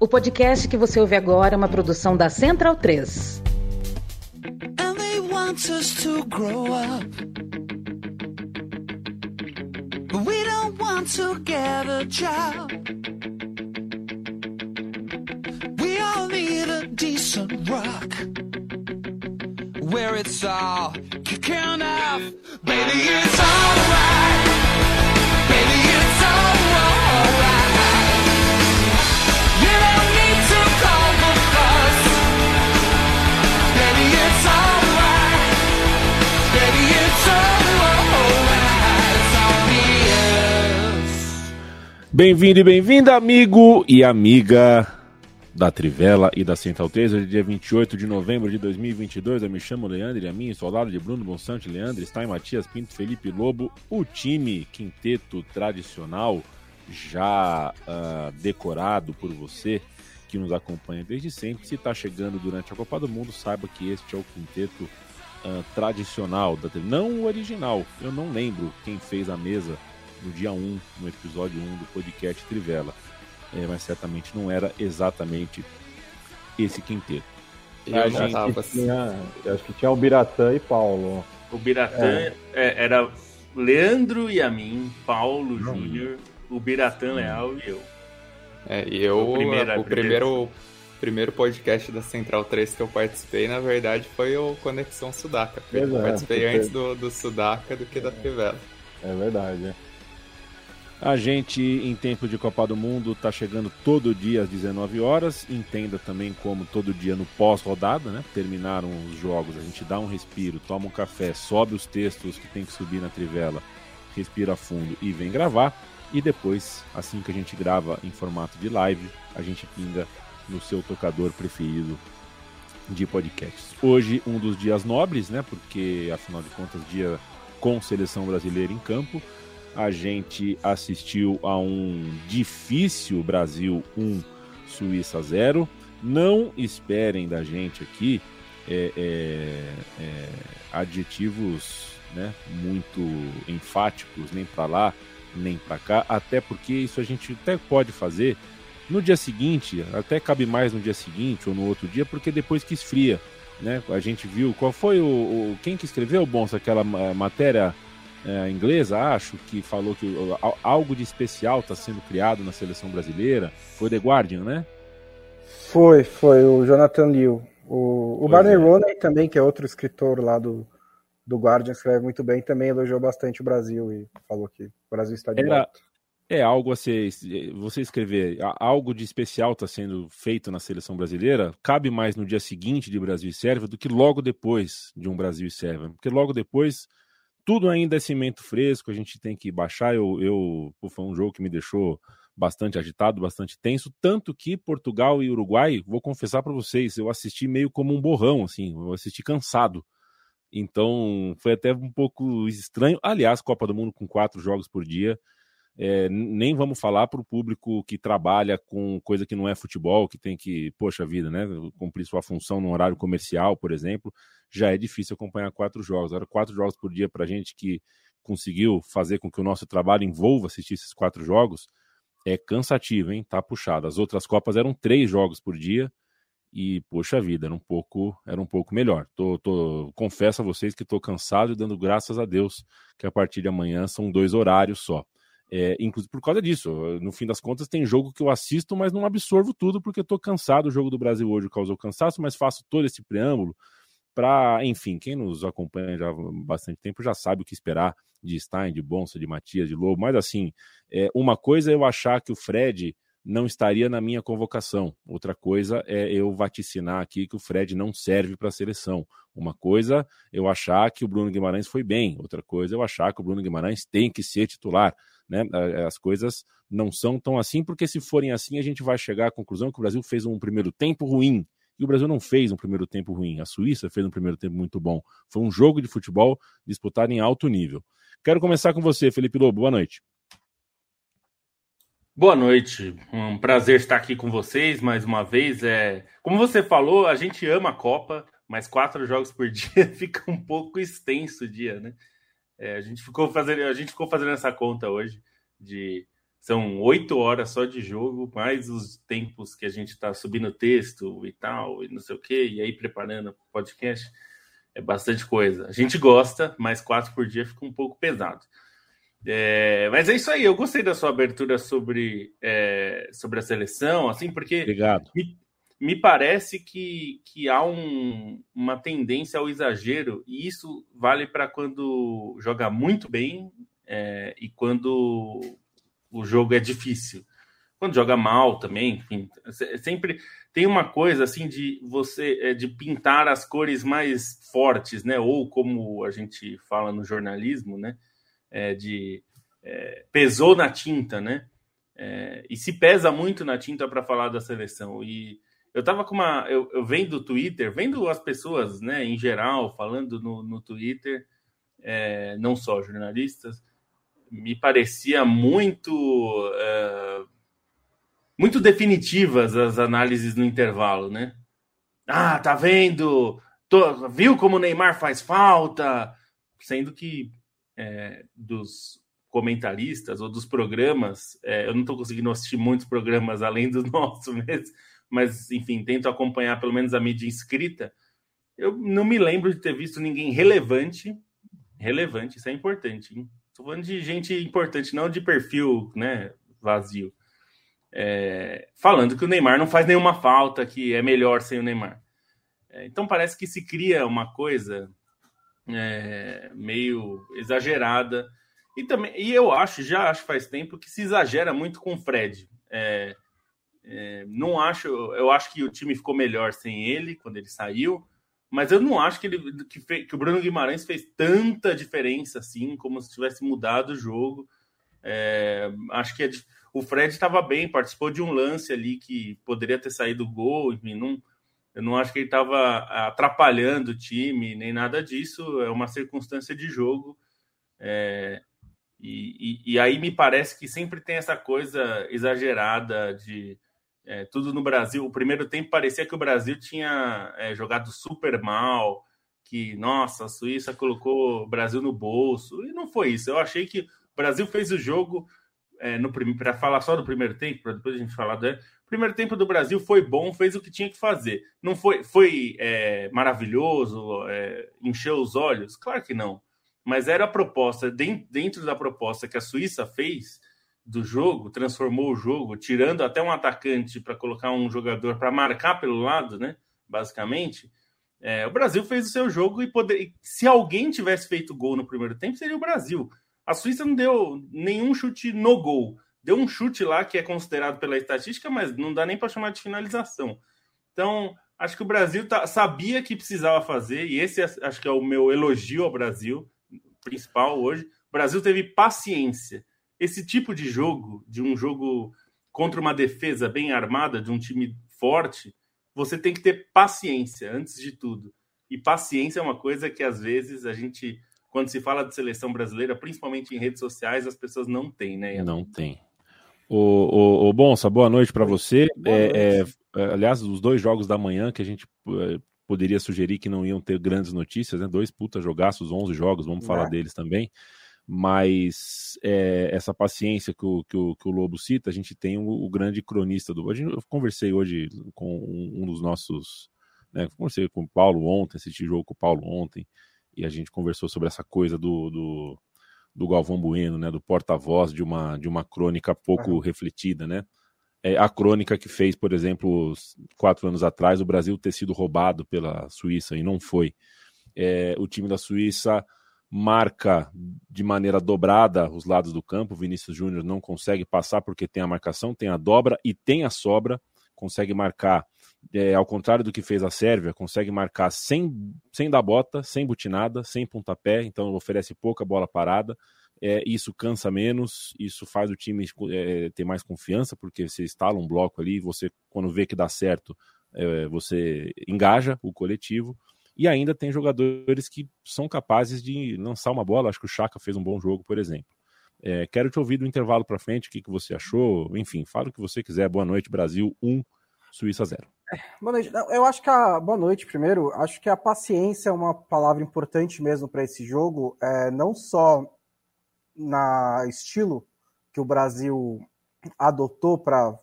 O podcast que você ouve agora é uma produção da Central 3. And they want us to grow up. But we don't want to get a job. We all need a decent rock. Where it's all kicking off. Baby, it's alright. Bem-vindo e bem-vinda, amigo e amiga da Trivela e da Central 3. Hoje é dia 28 de novembro de 2022. Eu me chamo Leandro e a mim, estou ao lado de Bruno Bonsante, Leandro, Stein, Matias Pinto, Felipe Lobo, o time quinteto tradicional já uh, decorado por você que nos acompanha desde sempre. Se está chegando durante a Copa do Mundo, saiba que este é o quinteto uh, tradicional, da não o original. Eu não lembro quem fez a mesa no dia 1, no episódio 1 do podcast Trivela. É, mas certamente não era exatamente esse quinteto. Eu acho, que tinha, acho que tinha o Biratã e Paulo. O Biratã é. É, era Leandro e a mim, Paulo Júnior, o Biratã Leal e eu. É, e eu, o, primeiro, o primeiro, primeiro podcast da Central 3 que eu participei, na verdade, foi o Conexão Sudaca. Eu participei antes do, do Sudaca do que da Trivela. É verdade, é. A gente, em tempo de Copa do Mundo, está chegando todo dia às 19 horas. Entenda também como todo dia no pós-rodada, né? Terminaram os jogos, a gente dá um respiro, toma um café, sobe os textos que tem que subir na trivela, respira fundo e vem gravar. E depois, assim que a gente grava em formato de live, a gente pinga no seu tocador preferido de podcasts. Hoje, um dos dias nobres, né? Porque, afinal de contas, dia com seleção brasileira em campo a gente assistiu a um difícil Brasil 1, Suíça 0. Não esperem da gente aqui é, é, é, adjetivos né, muito enfáticos, nem para lá, nem para cá, até porque isso a gente até pode fazer no dia seguinte, até cabe mais no dia seguinte ou no outro dia, porque depois que esfria. Né? A gente viu qual foi o, o quem que escreveu, Bonsa, aquela matéria é, inglesa, acho, que falou que algo de especial está sendo criado na seleção brasileira. Foi The Guardian, né? Foi, foi o Jonathan Liu. O, o Barney é. Roney também, que é outro escritor lá do, do Guardian, escreve muito bem, também elogiou bastante o Brasil e falou que o Brasil está de Era, volta. É algo a ser, você escrever, algo de especial está sendo feito na seleção brasileira, cabe mais no dia seguinte de Brasil e Sérvia do que logo depois de um Brasil e Sérvia, porque logo depois tudo ainda é cimento fresco, a gente tem que baixar. Eu, eu pô, foi um jogo que me deixou bastante agitado, bastante tenso, tanto que Portugal e Uruguai, vou confessar para vocês, eu assisti meio como um borrão, assim, eu assisti cansado. Então foi até um pouco estranho. Aliás, Copa do Mundo com quatro jogos por dia. É, nem vamos falar para o público que trabalha com coisa que não é futebol, que tem que, poxa vida, né, cumprir sua função no horário comercial, por exemplo já é difícil acompanhar quatro jogos. Agora, quatro jogos por dia para gente que conseguiu fazer com que o nosso trabalho envolva assistir esses quatro jogos é cansativo, hein? Tá puxado. As outras Copas eram três jogos por dia e, poxa vida, era um pouco, era um pouco melhor. Tô, tô, confesso a vocês que estou cansado e dando graças a Deus que a partir de amanhã são dois horários só. É, inclusive por causa disso, no fim das contas, tem jogo que eu assisto, mas não absorvo tudo porque estou cansado. O jogo do Brasil hoje causou cansaço, mas faço todo esse preâmbulo para, enfim, quem nos acompanha já há bastante tempo já sabe o que esperar de Stein, de Bonsa, de Matias, de Lobo, mas assim, é, uma coisa é eu achar que o Fred não estaria na minha convocação. Outra coisa é eu vaticinar aqui que o Fred não serve para a seleção. Uma coisa eu achar que o Bruno Guimarães foi bem. Outra coisa eu achar que o Bruno Guimarães tem que ser titular. Né? As coisas não são tão assim, porque se forem assim, a gente vai chegar à conclusão que o Brasil fez um primeiro tempo ruim e o Brasil não fez um primeiro tempo ruim. A Suíça fez um primeiro tempo muito bom. Foi um jogo de futebol disputado em alto nível. Quero começar com você, Felipe Lobo. Boa noite. Boa noite. Um prazer estar aqui com vocês mais uma vez. É, como você falou, a gente ama a Copa, mas quatro jogos por dia fica um pouco extenso o dia, né? É, a gente ficou fazendo, a gente ficou fazendo essa conta hoje de são oito horas só de jogo, mais os tempos que a gente está subindo texto e tal, e não sei o quê, e aí preparando o podcast. É bastante coisa. A gente gosta, mas quatro por dia fica um pouco pesado. É, mas é isso aí, eu gostei da sua abertura sobre, é, sobre a seleção, assim, porque Obrigado. Me, me parece que, que há um, uma tendência ao exagero, e isso vale para quando joga muito bem é, e quando o jogo é difícil. Quando joga mal também, enfim, sempre tem uma coisa assim de você é, de pintar as cores mais fortes, né? Ou como a gente fala no jornalismo, né? É, de é, pesou na tinta, né? É, e se pesa muito na tinta para falar da seleção. E eu tava com uma. Eu, eu vendo o Twitter, vendo as pessoas, né, em geral, falando no, no Twitter, é, não só jornalistas, me parecia muito. É, muito definitivas as análises no intervalo, né? Ah, tá vendo? Tô, viu como o Neymar faz falta? Sendo que é, dos comentaristas ou dos programas, é, eu não estou conseguindo assistir muitos programas além do nosso mesmo, mas enfim, tento acompanhar pelo menos a mídia inscrita. Eu não me lembro de ter visto ninguém relevante, relevante, isso é importante, hein? Tô falando de gente importante, não de perfil, né, vazio. É, falando que o Neymar não faz nenhuma falta, que é melhor sem o Neymar. É, então parece que se cria uma coisa é, meio exagerada. E também, e eu acho, já acho faz tempo que se exagera muito com o Fred. É, é, não acho, eu acho que o time ficou melhor sem ele quando ele saiu, mas eu não acho que, ele, que, fez, que o Bruno Guimarães fez tanta diferença assim, como se tivesse mudado o jogo. É, acho que é, o Fred estava bem, participou de um lance ali que poderia ter saído gol, enfim, não, eu não acho que ele estava atrapalhando o time, nem nada disso, é uma circunstância de jogo. É, e, e, e, aí me parece que sempre tem essa coisa exagerada de é, tudo no Brasil. O primeiro tempo parecia que o Brasil tinha é, jogado super mal, que, nossa, a Suíça colocou o Brasil no bolso. E não foi isso. Eu achei que o Brasil fez o jogo é, no para falar só do primeiro tempo, para depois a gente falar do. O primeiro tempo do Brasil foi bom, fez o que tinha que fazer. Não foi, foi é, maravilhoso, é, encheu os olhos? Claro que não. Mas era a proposta, dentro da proposta que a Suíça fez, do jogo, transformou o jogo, tirando até um atacante para colocar um jogador para marcar pelo lado, né? Basicamente, é, o Brasil fez o seu jogo e poder. Se alguém tivesse feito gol no primeiro tempo, seria o Brasil. A Suíça não deu nenhum chute no gol. Deu um chute lá que é considerado pela estatística, mas não dá nem para chamar de finalização. Então, acho que o Brasil tá, sabia que precisava fazer, e esse é, acho que é o meu elogio ao Brasil, principal hoje. O Brasil teve paciência esse tipo de jogo, de um jogo contra uma defesa bem armada, de um time forte, você tem que ter paciência antes de tudo. E paciência é uma coisa que às vezes a gente, quando se fala de seleção brasileira, principalmente em redes sociais, as pessoas não têm, né? Não tem. O, o, o Bonsa, boa noite para você. É, é, aliás, os dois jogos da manhã que a gente é, poderia sugerir que não iam ter grandes notícias, né? Dois puta jogaços, 11 jogos, vamos falar é. deles também mas é, essa paciência que o, que, o, que o Lobo cita, a gente tem o, o grande cronista do. A gente, eu conversei hoje com um, um dos nossos. Né, conversei com o Paulo ontem, assisti jogo com o Paulo ontem, e a gente conversou sobre essa coisa do, do, do Galvão Bueno, né, do porta-voz de uma, de uma crônica pouco uhum. refletida, né? É a crônica que fez, por exemplo, quatro anos atrás, o Brasil ter sido roubado pela Suíça e não foi. É, o time da Suíça marca de maneira dobrada os lados do campo. O Vinícius Júnior não consegue passar porque tem a marcação, tem a dobra e tem a sobra. Consegue marcar, é, ao contrário do que fez a Sérvia, consegue marcar sem, sem dar bota, sem butinada, sem pontapé, então oferece pouca bola parada. É, isso cansa menos, isso faz o time é, ter mais confiança, porque você instala um bloco ali, você, quando vê que dá certo, é, você engaja o coletivo. E ainda tem jogadores que são capazes de lançar uma bola. Acho que o Chaka fez um bom jogo, por exemplo. É, quero te ouvir do intervalo para frente, o que, que você achou. Enfim, fala o que você quiser. Boa noite, Brasil 1, Suíça 0. Boa noite. Eu acho que a. Boa noite, primeiro. Acho que a paciência é uma palavra importante mesmo para esse jogo. É, não só na estilo que o Brasil adotou para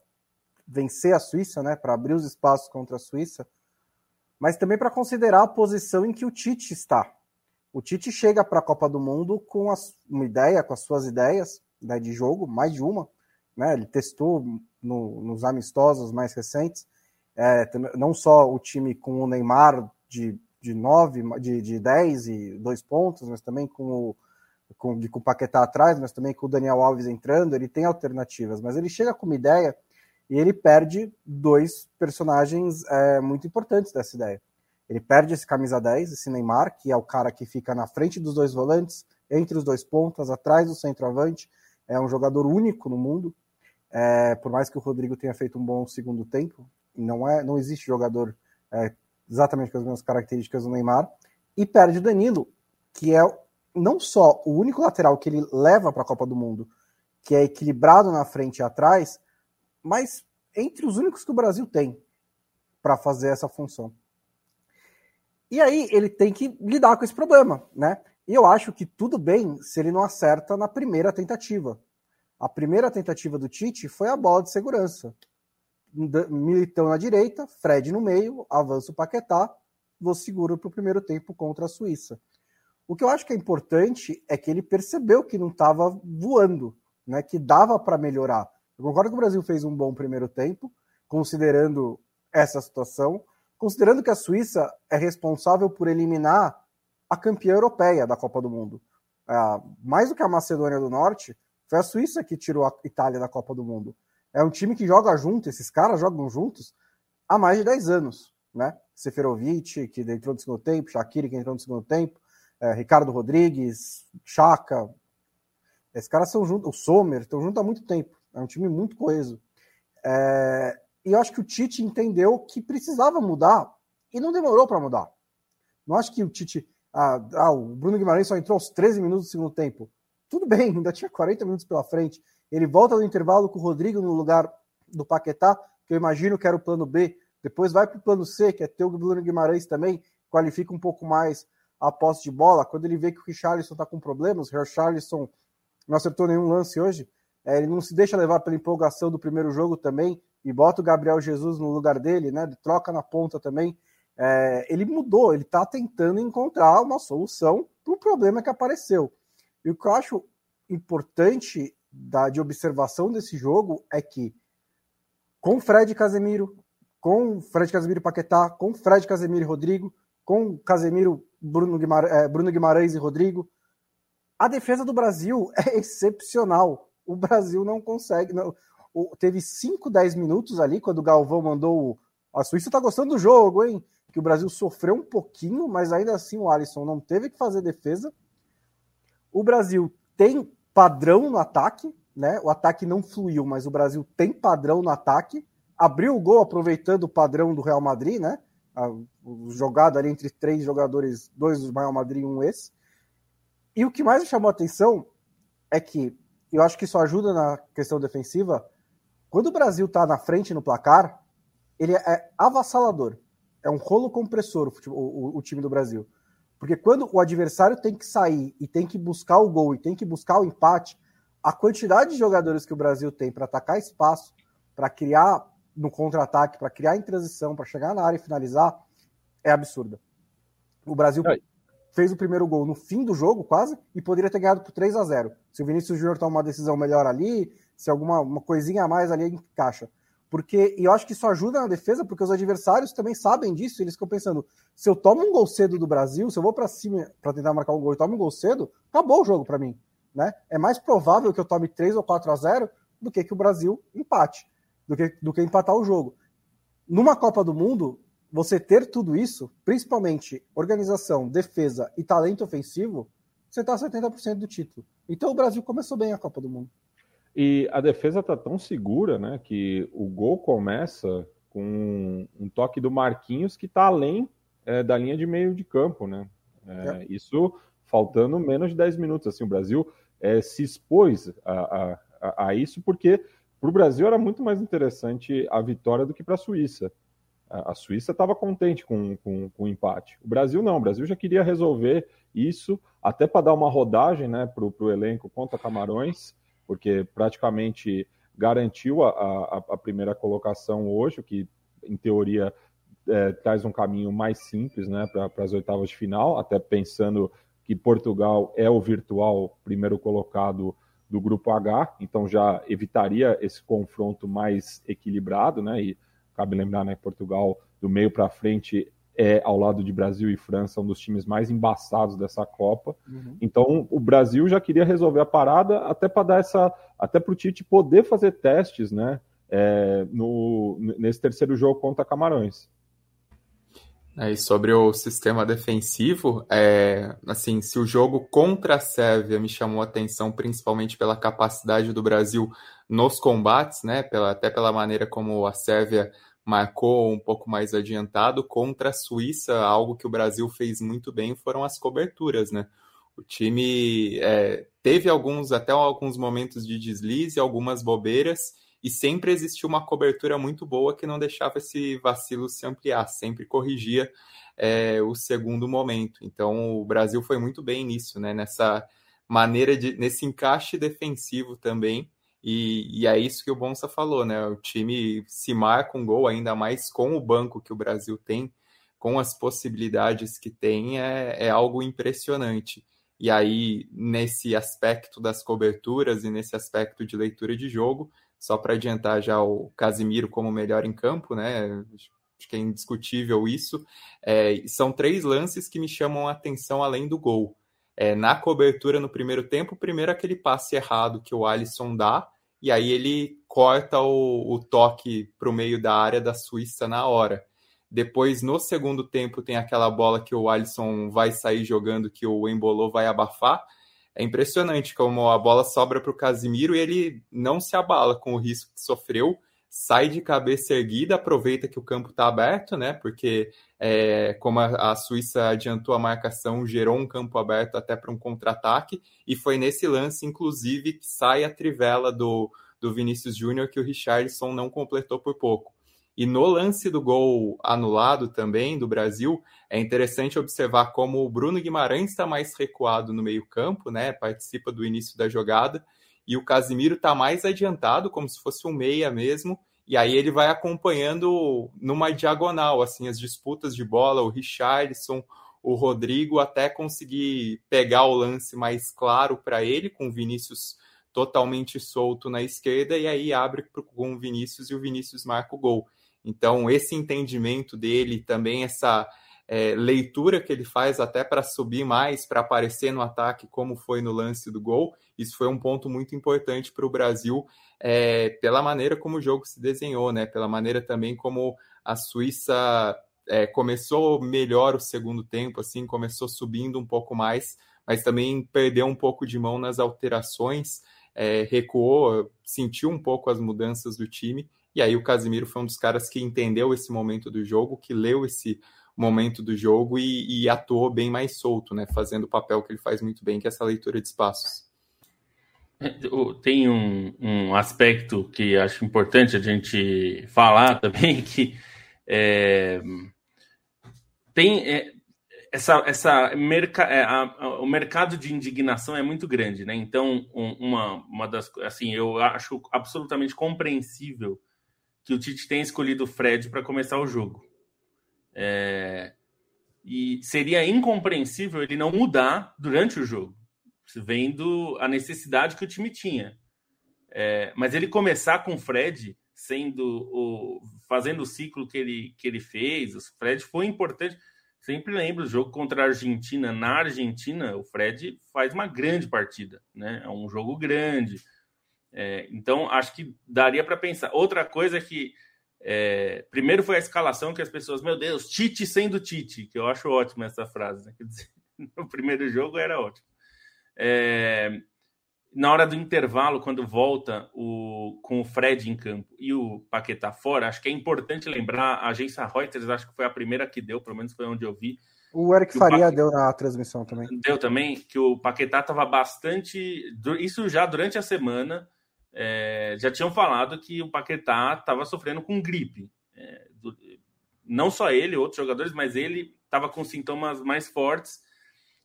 vencer a Suíça, né, para abrir os espaços contra a Suíça, mas também para considerar a posição em que o Tite está. O Tite chega para a Copa do Mundo com as, uma ideia, com as suas ideias né, de jogo, mais de uma. Né, ele testou no, nos amistosos mais recentes, é, não só o time com o Neymar de, de 9, de, de 10 e dois pontos, mas também com o, com, com o Paquetá atrás, mas também com o Daniel Alves entrando, ele tem alternativas, mas ele chega com uma ideia e ele perde dois personagens é, muito importantes dessa ideia. Ele perde esse camisa 10, esse Neymar, que é o cara que fica na frente dos dois volantes, entre os dois pontas, atrás do centroavante. É um jogador único no mundo. É, por mais que o Rodrigo tenha feito um bom segundo tempo, não é, não existe jogador é, exatamente com as mesmas características do Neymar. E perde o Danilo, que é não só o único lateral que ele leva para a Copa do Mundo, que é equilibrado na frente e atrás, mas entre os únicos que o Brasil tem para fazer essa função. E aí ele tem que lidar com esse problema, né? E eu acho que tudo bem se ele não acerta na primeira tentativa. A primeira tentativa do Tite foi a bola de segurança. Militão na direita, Fred no meio, avança o Paquetá, vou seguro para o primeiro tempo contra a Suíça. O que eu acho que é importante é que ele percebeu que não estava voando, né? que dava para melhorar. Eu concordo que o Brasil fez um bom primeiro tempo, considerando essa situação, considerando que a Suíça é responsável por eliminar a campeã europeia da Copa do Mundo. É, mais do que a Macedônia do Norte, foi a Suíça que tirou a Itália da Copa do Mundo. É um time que joga junto, esses caras jogam juntos há mais de 10 anos. Né? Seferovic, que entrou no segundo tempo, Shaqiri, que entrou no segundo tempo, é, Ricardo Rodrigues, Chaka. Esses caras são juntos, o Sommer, estão juntos há muito tempo. É um time muito coeso. É, e eu acho que o Tite entendeu que precisava mudar e não demorou para mudar. Não acho que o Tite. Ah, ah, o Bruno Guimarães só entrou aos 13 minutos do segundo tempo. Tudo bem, ainda tinha 40 minutos pela frente. Ele volta no intervalo com o Rodrigo no lugar do Paquetá, que eu imagino que era o plano B. Depois vai para o plano C, que é ter o Bruno Guimarães também, qualifica um pouco mais a posse de bola. Quando ele vê que o Richarlison está com problemas, o Richarlison não acertou nenhum lance hoje, é, ele não se deixa levar pela empolgação do primeiro jogo também e bota o Gabriel Jesus no lugar dele, né? Troca na ponta também. É, ele mudou, ele está tentando encontrar uma solução para o problema que apareceu. E o que eu acho importante da, de observação desse jogo é que com Fred Casemiro, com Fred Casemiro Paquetá, com Fred Casemiro e Rodrigo, com Casemiro, Bruno Guimarães, é, Bruno Guimarães e Rodrigo, a defesa do Brasil é excepcional o Brasil não consegue. Não, teve 5, 10 minutos ali, quando o Galvão mandou. A Suíça tá gostando do jogo, hein? Que o Brasil sofreu um pouquinho, mas ainda assim o Alisson não teve que fazer defesa. O Brasil tem padrão no ataque, né? O ataque não fluiu, mas o Brasil tem padrão no ataque. Abriu o gol aproveitando o padrão do Real Madrid, né? O jogado ali entre três jogadores, dois do Real Madrid e um esse. E o que mais me chamou a atenção é que eu acho que isso ajuda na questão defensiva. Quando o Brasil está na frente no placar, ele é avassalador. É um rolo compressor o, o, o, time do Brasil. Porque quando o adversário tem que sair e tem que buscar o gol e tem que buscar o empate, a quantidade de jogadores que o Brasil tem para atacar espaço, para criar no contra-ataque, para criar em transição, para chegar na área e finalizar, é absurda. O Brasil fez o primeiro gol no fim do jogo, quase, e poderia ter ganhado por 3 a 0 Se o Vinícius Júnior tomar uma decisão melhor ali, se alguma uma coisinha a mais ali encaixa. Porque, e eu acho que isso ajuda na defesa, porque os adversários também sabem disso, eles ficam pensando: se eu tomo um gol cedo do Brasil, se eu vou para cima para tentar marcar um gol e tomo um gol cedo, acabou o jogo para mim. Né? É mais provável que eu tome 3 ou 4 a 0 do que que o Brasil empate, do que, do que empatar o jogo. Numa Copa do Mundo, você ter tudo isso, principalmente organização, defesa e talento ofensivo, você está 70% do título. Então o Brasil começou bem a Copa do Mundo. E a defesa está tão segura, né, que o gol começa com um toque do Marquinhos que está além é, da linha de meio de campo, né? É, é. Isso faltando menos de 10 minutos. Assim, o Brasil é, se expôs a, a, a isso porque para o Brasil era muito mais interessante a vitória do que para a Suíça. A Suíça estava contente com, com, com, o empate. O Brasil não, o Brasil já queria resolver isso, até para dar uma rodagem né, para o elenco contra Camarões, porque praticamente garantiu a, a, a primeira colocação hoje, o que em teoria é, traz um caminho mais simples né, para as oitavas de final, até pensando que Portugal é o virtual primeiro colocado do grupo H, então já evitaria esse confronto mais equilibrado, né? E cabe lembrar, né, Portugal do meio para frente é ao lado de Brasil e França um dos times mais embaçados dessa Copa. Uhum. Então o Brasil já queria resolver a parada até para dar essa, até para o Tite poder fazer testes, né? É, no, nesse terceiro jogo contra Camarões. É, e sobre o sistema defensivo, é, assim, se o jogo contra a Sérvia me chamou a atenção principalmente pela capacidade do Brasil nos combates, né, pela, até pela maneira como a Sérvia marcou um pouco mais adiantado, contra a Suíça, algo que o Brasil fez muito bem foram as coberturas, né? O time é, teve alguns, até alguns momentos de deslize, algumas bobeiras, e sempre existiu uma cobertura muito boa que não deixava esse vacilo se ampliar, sempre corrigia é, o segundo momento. Então o Brasil foi muito bem nisso, né? Nessa maneira de, nesse encaixe defensivo também. E, e, é isso que o Bonsa falou, né? O time se marca um gol, ainda mais com o banco que o Brasil tem, com as possibilidades que tem, é, é algo impressionante. E aí, nesse aspecto das coberturas e nesse aspecto de leitura de jogo, só para adiantar já o Casimiro como melhor em campo, né? Acho que é indiscutível isso. É, são três lances que me chamam a atenção além do gol. É, na cobertura no primeiro tempo, primeiro aquele passe errado que o Alisson dá, e aí ele corta o, o toque para o meio da área da Suíça na hora. Depois, no segundo tempo, tem aquela bola que o Alisson vai sair jogando, que o Embolou vai abafar. É impressionante como a bola sobra para o Casimiro e ele não se abala com o risco que sofreu, sai de cabeça erguida, aproveita que o campo está aberto, né? Porque é, como a, a, Suíça adiantou a marcação, gerou um campo aberto até para um contra-ataque, e foi nesse lance, inclusive, que sai a trivela do, do Vinícius Júnior que o Richardson não completou por pouco. E no lance do gol anulado também do Brasil, é interessante observar como o Bruno Guimarães está mais recuado no meio-campo, né? Participa do início da jogada, e o Casimiro está mais adiantado, como se fosse um meia mesmo, e aí ele vai acompanhando numa diagonal, assim, as disputas de bola, o Richardson, o Rodrigo, até conseguir pegar o lance mais claro para ele, com o Vinícius totalmente solto na esquerda, e aí abre com o Vinícius e o Vinícius marca o gol. Então, esse entendimento dele, também essa é, leitura que ele faz até para subir mais, para aparecer no ataque, como foi no lance do gol, isso foi um ponto muito importante para o Brasil, é, pela maneira como o jogo se desenhou, né? pela maneira também como a Suíça é, começou melhor o segundo tempo, assim, começou subindo um pouco mais, mas também perdeu um pouco de mão nas alterações, é, recuou, sentiu um pouco as mudanças do time e aí o Casimiro foi um dos caras que entendeu esse momento do jogo, que leu esse momento do jogo e, e atuou bem mais solto, né? Fazendo o papel que ele faz muito bem, que é essa leitura de espaços. É, tem um, um aspecto que acho importante a gente falar também, que é, tem é, essa, essa merca, é, a, a, o mercado de indignação é muito grande, né? Então, um, uma, uma das assim, eu acho absolutamente compreensível que o Tite tem escolhido o Fred para começar o jogo. É... E seria incompreensível ele não mudar durante o jogo, vendo a necessidade que o time tinha. É... Mas ele começar com o Fred sendo o fazendo o ciclo que ele que ele fez, o Fred foi importante. Sempre lembro o jogo contra a Argentina na Argentina, o Fred faz uma grande partida, né? É um jogo grande é, então, acho que daria para pensar. Outra coisa é que, é, primeiro foi a escalação que as pessoas, meu Deus, Tite sendo Tite, que eu acho ótimo essa frase. Né? Quer dizer, no primeiro jogo era ótimo. É, na hora do intervalo, quando volta o, com o Fred em campo e o Paquetá fora, acho que é importante lembrar, a agência Reuters, acho que foi a primeira que deu, pelo menos foi onde eu vi. O Eric Faria o deu na transmissão também. Deu também, que o Paquetá estava bastante. Isso já durante a semana, é, já tinham falado que o Paquetá estava sofrendo com gripe. É, do, não só ele, outros jogadores, mas ele estava com sintomas mais fortes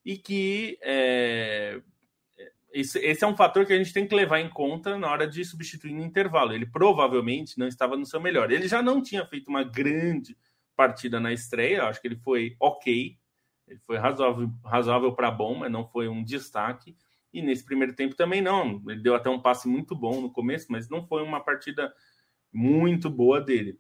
e que é, esse, esse, é um fator que a gente tem que levar em conta na hora de substituir no intervalo. Ele provavelmente não estava no seu melhor. Ele já não tinha feito uma grande partida na estreia, acho que ele foi ok, ele foi razoável, razoável para bom, mas não foi um destaque. E nesse primeiro tempo também não. Ele deu até um passe muito bom no começo, mas não foi uma partida muito boa dele.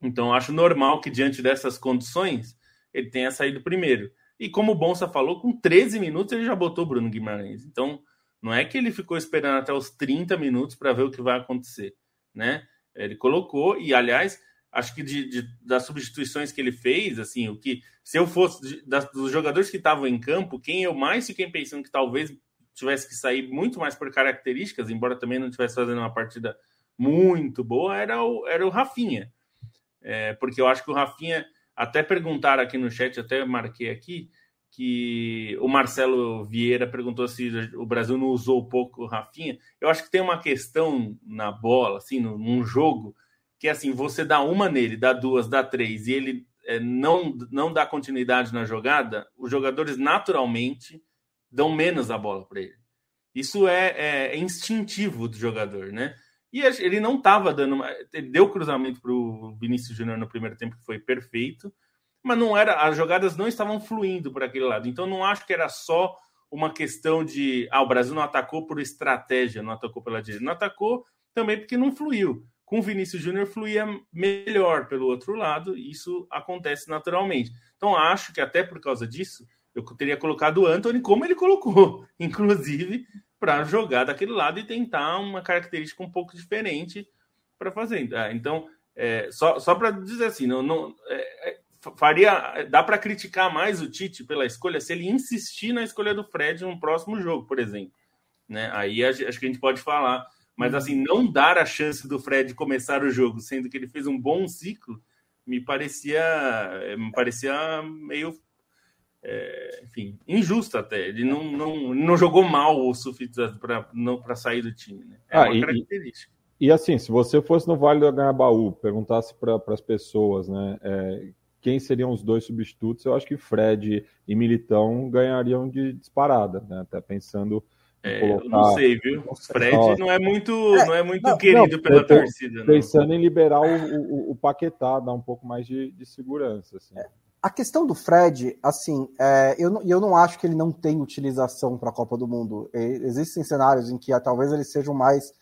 Então, acho normal que, diante dessas condições, ele tenha saído primeiro. E como o Bonsa falou, com 13 minutos ele já botou o Bruno Guimarães. Então, não é que ele ficou esperando até os 30 minutos para ver o que vai acontecer, né? Ele colocou, e aliás, acho que de, de, das substituições que ele fez, assim, o que se eu fosse de, das, dos jogadores que estavam em campo, quem eu mais fiquei pensando que talvez tivesse que sair muito mais por características, embora também não estivesse fazendo uma partida muito boa, era o, era o Rafinha. É, porque eu acho que o Rafinha, até perguntaram aqui no chat, até marquei aqui, que o Marcelo Vieira perguntou se o Brasil não usou pouco o Rafinha. Eu acho que tem uma questão na bola, assim, num jogo, que é assim, você dá uma nele, dá duas, dá três, e ele é, não, não dá continuidade na jogada, os jogadores naturalmente dão menos a bola para ele. Isso é, é, é, instintivo do jogador, né? E ele não estava dando. Ele deu cruzamento para o Vinícius Júnior no primeiro tempo, que foi perfeito, mas não era. As jogadas não estavam fluindo por aquele lado. Então não acho que era só uma questão de. Ah, o Brasil não atacou por estratégia, não atacou pela direita. Não atacou também porque não fluiu. Com o Vinícius Júnior fluía melhor pelo outro lado, e isso acontece naturalmente. Então acho que até por causa disso, eu teria colocado o Anthony como ele colocou, inclusive para jogar daquele lado e tentar uma característica um pouco diferente para fazer. Ah, então, é, só, só para dizer assim, não, não é, é faria, dá para criticar mais o Tite pela escolha se ele insistir na escolha do Fred no próximo jogo, por exemplo. Né? Aí acho que a gente pode falar. Mas assim, não dar a chance do Fred começar o jogo, sendo que ele fez um bom ciclo, me parecia, me parecia meio é, enfim, injusto até. Ele não, não, não jogou mal o suficiente para sair do time. Né? É ah, uma e, característica. E, e, assim, se você fosse no Vale do Agabaú, perguntasse para as pessoas, né, é, quem seriam os dois substitutos, eu acho que Fred e Militão ganhariam de disparada, né? Até pensando. É, colocar... Eu não sei, viu? O Fred não é muito, é, não é muito não, querido não, pela torcida. Pensando em liberar o, o, o, Paquetá, dar um pouco mais de, de segurança. Assim. A questão do Fred, assim, é, eu, não, eu não acho que ele não tem utilização para a Copa do Mundo. Existem cenários em que ah, talvez ele seja o mais,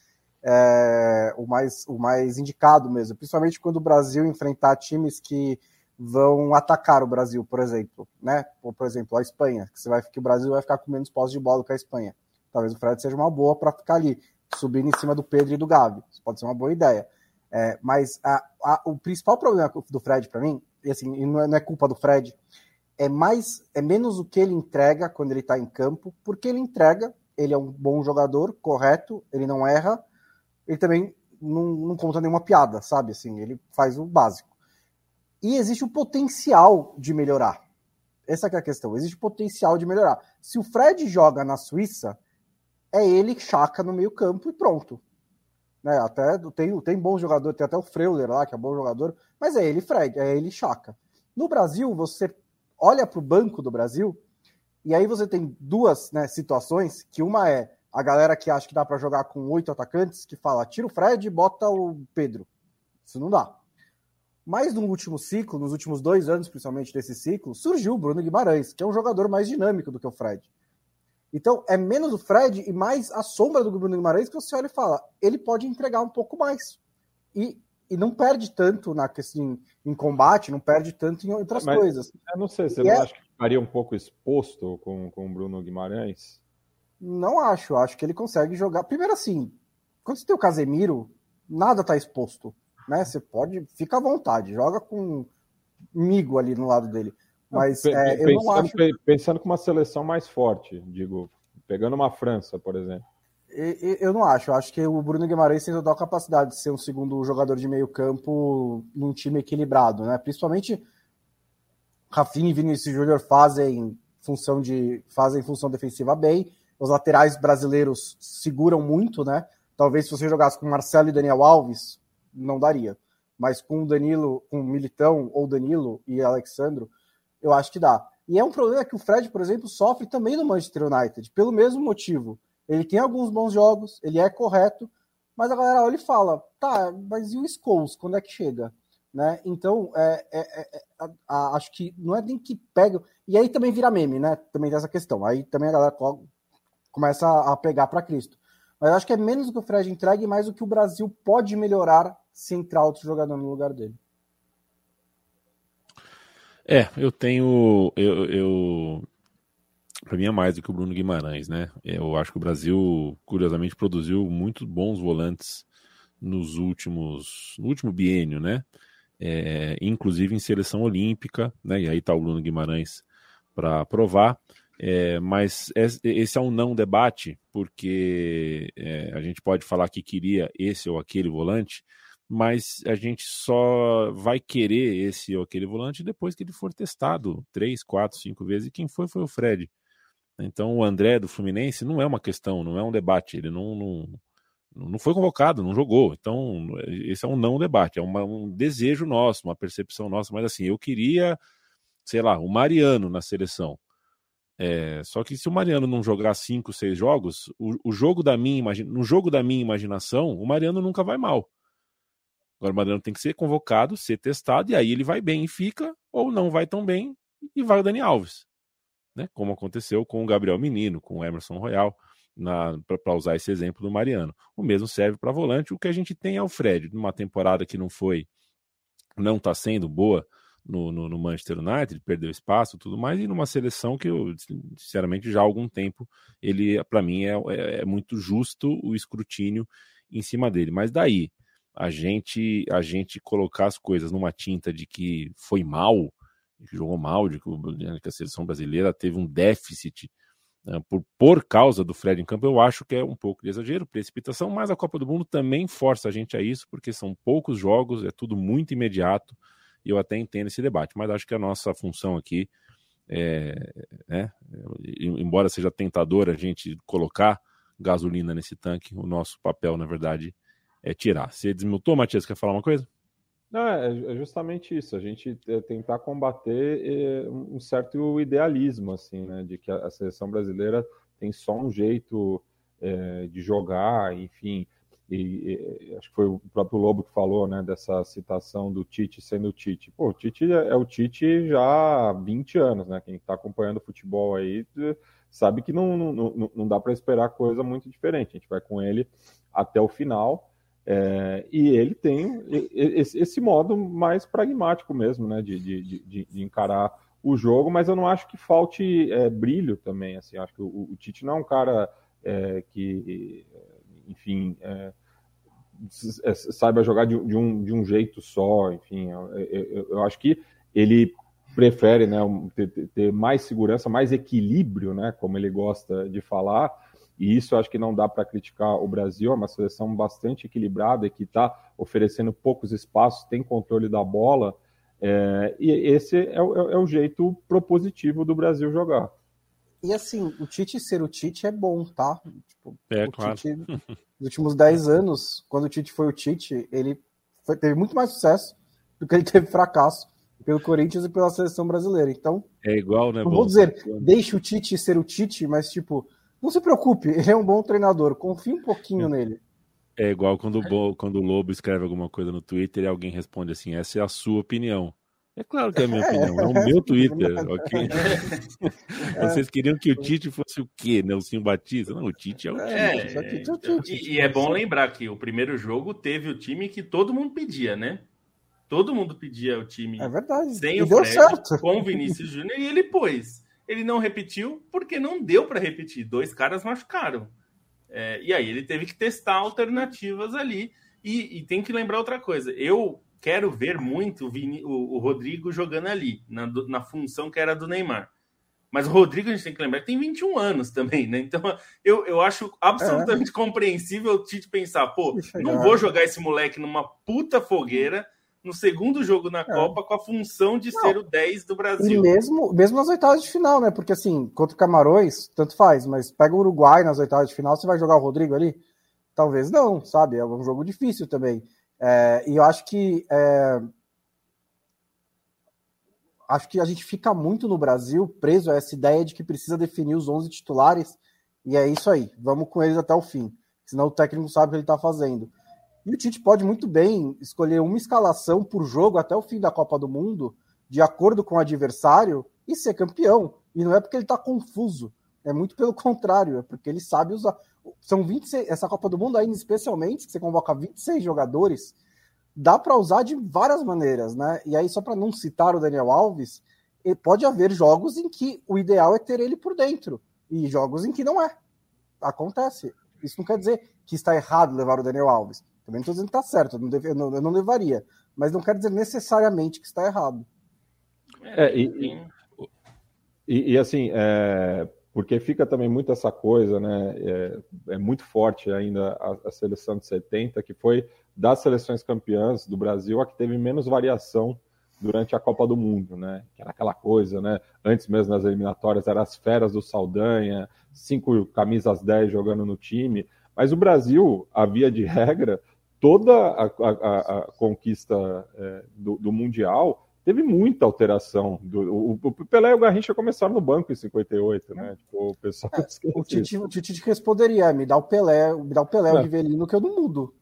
é, o mais, o mais indicado mesmo, principalmente quando o Brasil enfrentar times que vão atacar o Brasil, por exemplo, né? Ou, por exemplo, a Espanha, que, você vai, que o Brasil vai ficar com menos posse de bola que a Espanha. Talvez o Fred seja uma boa para ficar ali, subindo em cima do Pedro e do Gavi. Isso pode ser uma boa ideia. É, mas a, a, o principal problema do Fred para mim e assim, não é, não é culpa do Fred, é mais, é menos o que ele entrega quando ele está em campo, porque ele entrega, ele é um bom jogador, correto, ele não erra, ele também não, não conta nenhuma piada, sabe? Assim, ele faz o básico. E existe o potencial de melhorar. Essa é a questão. Existe o potencial de melhorar. Se o Fred joga na Suíça, é ele chaca no meio campo e pronto. Né? Até tem, tem bom jogador, tem até o Freuler lá, que é bom jogador, mas é ele Fred, é ele Chaka. No Brasil, você olha para o banco do Brasil, e aí você tem duas né, situações, que uma é a galera que acha que dá para jogar com oito atacantes, que fala, tira o Fred e bota o Pedro. Isso não dá. Mas no último ciclo, nos últimos dois anos, principalmente desse ciclo, surgiu o Bruno Guimarães, que é um jogador mais dinâmico do que o Fred. Então, é menos o Fred e mais a sombra do Bruno Guimarães que você olha e fala, ele pode entregar um pouco mais. E, e não perde tanto na questão em combate, não perde tanto em outras Mas, coisas. Eu não sei, você e não é... acha que ficaria um pouco exposto com, com o Bruno Guimarães? Não acho, acho que ele consegue jogar. Primeiro assim, quando você tem o Casemiro, nada está exposto. Né? Você pode, fica à vontade, joga com migo ali no lado dele. Mas é, eu pensando, não acho. Pensando com uma seleção mais forte, digo, pegando uma França, por exemplo. Eu não acho. Eu acho que o Bruno Guimarães tem total capacidade de ser um segundo jogador de meio campo num time equilibrado, né? Principalmente Rafinha e Vinícius Júnior fazem função de fazem função defensiva bem. Os laterais brasileiros seguram muito, né? Talvez se você jogasse com Marcelo e Daniel Alves, não daria. Mas com o Danilo, com o Militão ou Danilo e Alexandro, eu acho que dá. E é um problema que o Fred, por exemplo, sofre também no Manchester United, pelo mesmo motivo. Ele tem alguns bons jogos, ele é correto, mas a galera olha e fala, tá, mas e o Scholes, quando é que chega? Né? Então, é, é, é, a, a, acho que não é nem que pega. E aí também vira meme, né? Também tem essa questão. Aí também a galera começa a pegar para Cristo. Mas acho que é menos o que o Fred entrega e mais o que o Brasil pode melhorar se entrar outro jogador no lugar dele. É, eu tenho. Eu, eu... Mim é mais do que o Bruno Guimarães, né? Eu acho que o Brasil, curiosamente, produziu muito bons volantes nos últimos. no último biênio, né? É, inclusive em seleção olímpica, né? E aí tá o Bruno Guimarães para provar. É, mas esse é um não debate, porque é, a gente pode falar que queria esse ou aquele volante, mas a gente só vai querer esse ou aquele volante depois que ele for testado três, quatro, cinco vezes. E quem foi foi o Fred. Então o André do Fluminense não é uma questão, não é um debate. Ele não, não, não foi convocado, não jogou. Então esse é um não debate, é uma, um desejo nosso, uma percepção nossa. Mas assim, eu queria, sei lá, o Mariano na seleção. É, só que se o Mariano não jogar cinco, seis jogos, o, o jogo da minha no jogo da minha imaginação, o Mariano nunca vai mal. Agora o Mariano tem que ser convocado, ser testado, e aí ele vai bem e fica, ou não vai tão bem e vai o Dani Alves. Né? Como aconteceu com o Gabriel Menino, com o Emerson Royal, para usar esse exemplo do Mariano. O mesmo serve para volante. O que a gente tem é o Fred, numa temporada que não foi, não está sendo boa no, no, no, Manchester United, perdeu espaço tudo mais, e numa seleção que eu, sinceramente, já há algum tempo, ele, para mim, é, é, é muito justo o escrutínio em cima dele. Mas daí a gente a gente colocar as coisas numa tinta de que foi mal, que jogou mal, de que a seleção brasileira teve um déficit né, por, por causa do Fred em campo, eu acho que é um pouco de exagero, precipitação, mas a Copa do Mundo também força a gente a isso, porque são poucos jogos, é tudo muito imediato, e eu até entendo esse debate, mas acho que a nossa função aqui é, né, embora seja tentador a gente colocar gasolina nesse tanque, o nosso papel, na verdade, é tirar. Você desmutou, Matias? Quer falar uma coisa? Não, é, é justamente isso. A gente é tentar combater é, um certo idealismo, assim, né, de que a seleção brasileira tem só um jeito é, de jogar, enfim. E, e, acho que foi o próprio Lobo que falou, né, dessa citação do Tite sendo o Tite. Pô, o Tite é, é o Tite já há 20 anos, né? Quem está acompanhando o futebol aí sabe que não, não, não dá para esperar coisa muito diferente. A gente vai com ele até o final. É, e ele tem esse, modo mais pragmático mesmo, né, de, de, de, de, encarar o jogo, mas eu não acho que falte é, brilho também, assim, acho que o, o, Tite não é um cara é, que, enfim, é, é, saiba jogar de, um, de um jeito só, enfim, eu, eu, eu acho que ele prefere, né, ter, ter mais segurança, mais equilíbrio, né, como ele gosta de falar, e isso acho que não dá para criticar o Brasil, é uma seleção bastante equilibrada que está oferecendo poucos espaços, tem controle da bola, é, e esse é, é, é, o jeito propositivo do Brasil jogar. E assim, o Tite ser o Tite é bom, tá? Tipo, é, claro. Tite, nos últimos 10 anos, quando o Tite foi o Tite, ele foi, teve muito mais sucesso do que ele teve fracasso pelo Corinthians e pela seleção brasileira. Então, é igual, né? Não vou dizer, deixe o Tite ser o Tite, mas tipo, não se preocupe, ele é um bom treinador. Confie um pouquinho é. nele. É igual quando o, quando o Lobo escreve alguma coisa no Twitter e alguém responde assim: essa é a sua opinião. É claro que é a minha opinião, é o meu Twitter, ok? Vocês queriam que o Tite fosse o quê? Nelson Batista? Não, o Tite é o é, Tite. É, e, e é bom lembrar que o primeiro jogo teve o time que todo mundo pedia, né? Todo mundo pedia o time é verdade. sem e o Fred, certo. com o Vinícius Júnior, e ele pôs. Ele não repetiu porque não deu para repetir. Dois caras machucaram. É, e aí ele teve que testar alternativas ali. E, e, tem que lembrar outra coisa. Eu quero ver muito o, Vini, o, o Rodrigo jogando ali, na, na, função que era do Neymar. Mas o Rodrigo, a gente tem que lembrar tem 21 anos também, né? Então eu, eu acho absolutamente é. compreensível o Tite pensar, pô, não vou jogar esse moleque numa puta fogueira no segundo jogo na é. Copa com a função de não. ser o 10 do Brasil. E mesmo, mesmo nas oitavas de final, né? Porque assim, contra o Camarões, tanto faz, mas pega o Uruguai nas oitavas de final, você vai jogar o Rodrigo ali? Talvez não, sabe? É um jogo difícil também. É, e eu acho que. É, acho que a gente fica muito no Brasil preso a essa ideia de que precisa definir os 11 titulares E é isso aí, vamos com eles até o fim. Senão o técnico sabe o que ele está fazendo. E o Tite pode muito bem escolher uma escalação por jogo até o fim da Copa do Mundo, de acordo com o adversário, e ser campeão. E não é porque ele está confuso, é muito pelo contrário, é porque ele sabe usar. São 26, essa Copa do Mundo ainda especialmente, que você convoca 26 jogadores, dá para usar de várias maneiras, né? E aí, só para não citar o Daniel Alves, pode haver jogos em que o ideal é ter ele por dentro, e jogos em que não é. Acontece. Isso não quer dizer que está errado levar o Daniel Alves. Também não estou dizendo que está certo, eu não, deve, eu, não, eu não, levaria. Mas não quer dizer necessariamente que está errado. É, e, e, e, assim, é, porque fica também muito essa coisa, né? É, é muito forte ainda a, a, seleção de 70, que foi das seleções campeãs do Brasil a que teve menos variação durante a Copa do Mundo, né? Que era aquela coisa, né? Antes mesmo das eliminatórias, eram as feras do Saldanha, cinco camisas 10 jogando no time. Mas o Brasil, havia de regra, toda a, a, a conquista é, do, do, Mundial teve muita alteração. Do, o, o, Pelé e o Garrincha começaram no banco em 58, né? Tipo, o pessoal é, o Tite, o Tite responderia, me dá o Pelé, me dá o Pelé, é. o Rivelino, que eu não mudo.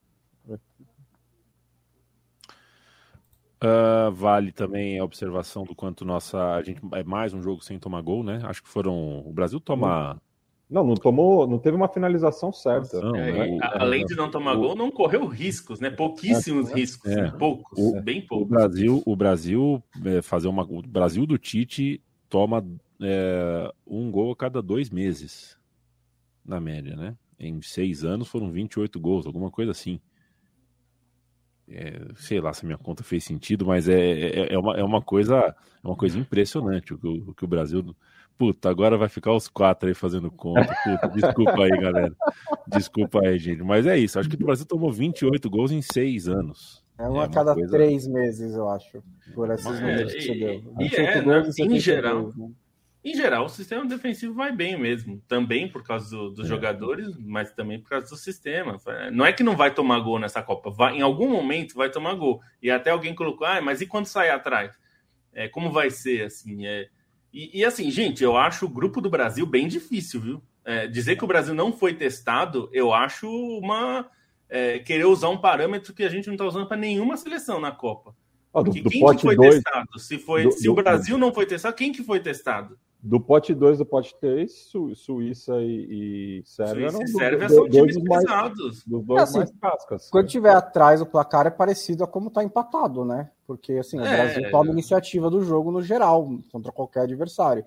Uh, vale também a observação do quanto nossa. A gente é mais um jogo sem tomar gol, né? Acho que foram. O Brasil toma não, não tomou, não teve uma finalização certa. Não, é, né? Além de não tomar o, gol, não correu riscos, né? Pouquíssimos é, riscos, é, poucos, o, bem poucos. O Brasil, o Brasil é, fazer uma, o Brasil do Tite toma é, um gol a cada dois meses, na média, né? Em seis anos foram 28 gols, alguma coisa assim. É, sei lá se a minha conta fez sentido, mas é, é, é, uma, é uma coisa é uma coisa impressionante o que o, o que o Brasil Puta, agora vai ficar os quatro aí fazendo conta. Puta, desculpa aí, galera. Desculpa aí, gente. Mas é isso. Acho que o Brasil tomou 28 gols em seis anos. É uma, é uma cada coisa... três meses, eu acho. Por esses é, números que você deu. E, e é, né? em geral. Gols, né? Em geral, o sistema defensivo vai bem mesmo. Também por causa do, dos é. jogadores, mas também por causa do sistema. Não é que não vai tomar gol nessa Copa. Vai, em algum momento vai tomar gol. E até alguém colocou, ah, mas e quando sair atrás? É, como vai ser assim? É, e, e, assim, gente, eu acho o grupo do Brasil bem difícil, viu? É, dizer que o Brasil não foi testado, eu acho uma. É, querer usar um parâmetro que a gente não está usando para nenhuma seleção na Copa. Do, do quem que foi dois, testado? Se, foi, do, se o Brasil não foi testado, quem que foi testado? Do pote 2 do pote 3, Su, Suíça e, e Sérvia Suíça e Sérvia do, são times pesados. Dos dois assim, mais cascas. Quando tiver atrás, o placar é parecido a como está empatado, né? Porque assim, o é, Brasil toma a iniciativa do jogo no geral, contra qualquer adversário.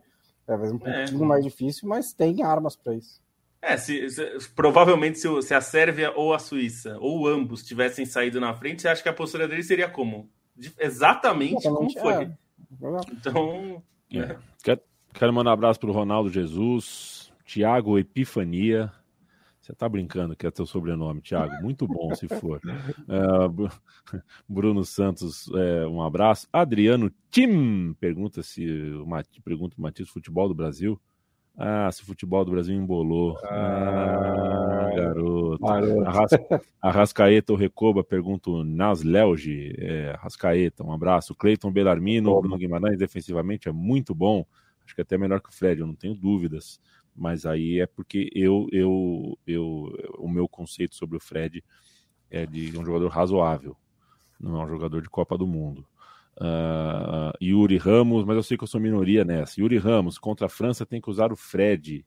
É um é. pouquinho é. mais difícil, mas tem armas para isso. É, se, se, provavelmente se, se, a Sérvia ou a Suíça, ou ambos, tivessem saído na frente, você acha que a postura dele seria como? Exatamente, Exatamente como foi. É. Então. É. Quer, Quero mandar um abraço para o Ronaldo Jesus, Tiago Epifania. Você tá brincando que é teu sobrenome, Tiago. Muito bom, se for. Uh, Bruno Santos, é, um abraço. Adriano Tim pergunta se o Mati, pergunta o Matias futebol do Brasil. Ah, se o futebol do Brasil embolou. Ah, garoto. Arrasca, Arrascaeta ou Recoba, pergunto Nas Leuge. É, Arrascaeta, um abraço. Cleiton Belarmino, Bruno Guimarães, defensivamente é muito bom. Acho que é até melhor que o Fred, eu não tenho dúvidas. Mas aí é porque eu, eu, eu, o meu conceito sobre o Fred é de um jogador razoável, não é um jogador de Copa do Mundo. Uh, Yuri Ramos, mas eu sei que eu sou minoria nessa. Yuri Ramos, contra a França tem que usar o Fred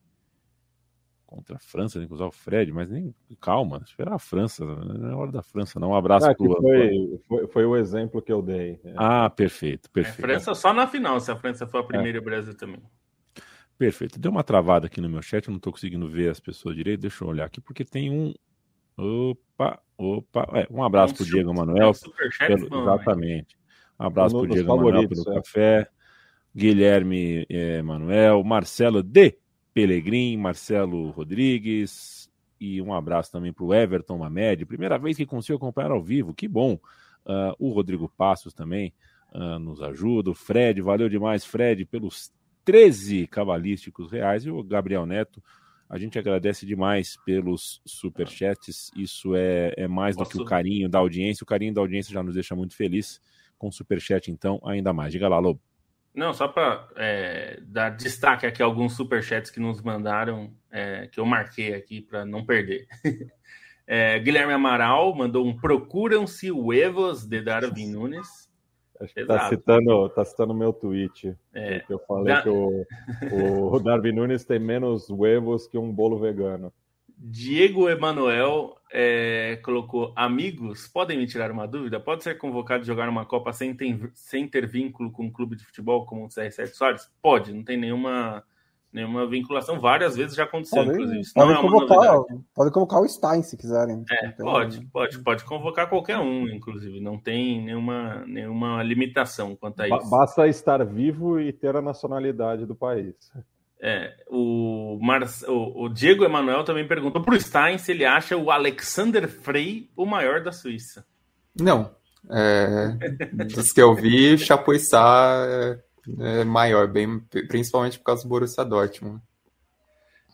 contra a França, tem que usar o Fred, mas nem calma, esperar a França, não é hora da França, não. Um abraço ah, pro, foi, foi, foi, o exemplo que eu dei. É. Ah, perfeito, perfeito. É, França só na final, se a França for a primeira é. e o Brasil também. Perfeito. Deu uma travada aqui no meu chat, eu não estou conseguindo ver as pessoas direito. Deixa eu olhar aqui, porque tem um. Opa, opa. É, um abraço um para o Diego Manuel. Pelo... Exatamente. Um abraço para o Diego Manuel pelo é. café. Guilherme é, Manuel, Marcelo de Pelegrim, Marcelo Rodrigues e um abraço também para o Everton Mamed, primeira vez que consigo acompanhar ao vivo, que bom. Uh, o Rodrigo Passos também uh, nos ajuda, o Fred, valeu demais, Fred, pelos 13 cabalísticos reais e o Gabriel Neto. A gente agradece demais pelos superchats. Isso é, é mais Posso... do que o carinho da audiência. O carinho da audiência já nos deixa muito feliz. Com o superchat, então, ainda mais. Diga lá, Lobo. Não, só para é, dar destaque aqui a alguns superchats que nos mandaram, é, que eu marquei aqui para não perder. é, Guilherme Amaral mandou um Procuram-se huevos de Darwin Nunes. Acho que está citando, tá citando meu tweet. É, que eu falei da... que o, o Darwin Nunes tem menos huevos que um bolo vegano. Diego Emanuel é, colocou: Amigos, podem me tirar uma dúvida? Pode ser convocado a jogar uma Copa sem ter, sem ter vínculo com um clube de futebol como o CR7 Soares? Pode, não tem nenhuma, nenhuma vinculação. Várias vezes já aconteceu, pode, inclusive. Isso pode, é convocar, pode convocar o Stein se quiserem. É, pode, pode, pode convocar qualquer um, inclusive. Não tem nenhuma, nenhuma limitação quanto a isso. Basta estar vivo e ter a nacionalidade do país. É, o, Mar... o, Diego Emanuel também perguntou para o Stein se ele acha o Alexander Frey o maior da Suíça. Não. É, dos que eu vi, Chapuissá é, é, maior, bem, principalmente por causa do Borussia Dortmund.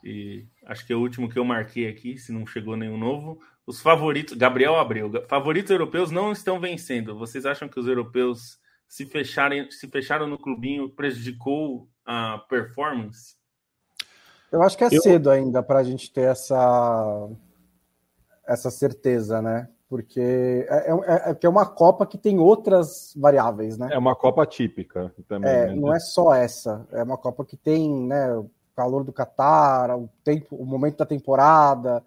E acho que é o último que eu marquei aqui, se não chegou nenhum novo. Os favoritos, Gabriel Abreu, favoritos europeus não estão vencendo. Vocês acham que os europeus se fecharem, se fecharam no clubinho prejudicou a performance? Eu acho que é eu... cedo ainda para a gente ter essa, essa certeza, né? Porque é, é, é, é, uma Copa que tem outras variáveis, né? É uma Copa típica também. É, né? Não é só essa. É uma Copa que tem né, o calor do Catar, o, tempo, o momento da temporada,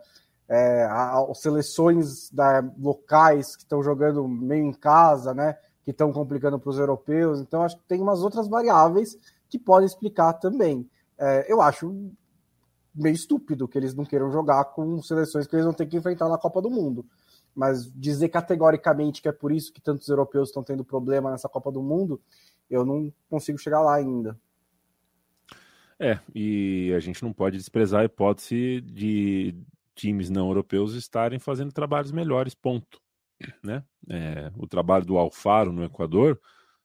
é, as seleções da, locais que estão jogando meio em casa, né? Que estão complicando para os europeus. Então, acho que tem umas outras variáveis que pode explicar também. É, eu acho meio estúpido que eles não queiram jogar com seleções que eles vão ter que enfrentar na Copa do Mundo. Mas dizer categoricamente que é por isso que tantos europeus estão tendo problema nessa Copa do Mundo, eu não consigo chegar lá ainda. É, e a gente não pode desprezar a hipótese de times não europeus estarem fazendo trabalhos melhores, ponto. Né? É, o trabalho do Alfaro no Equador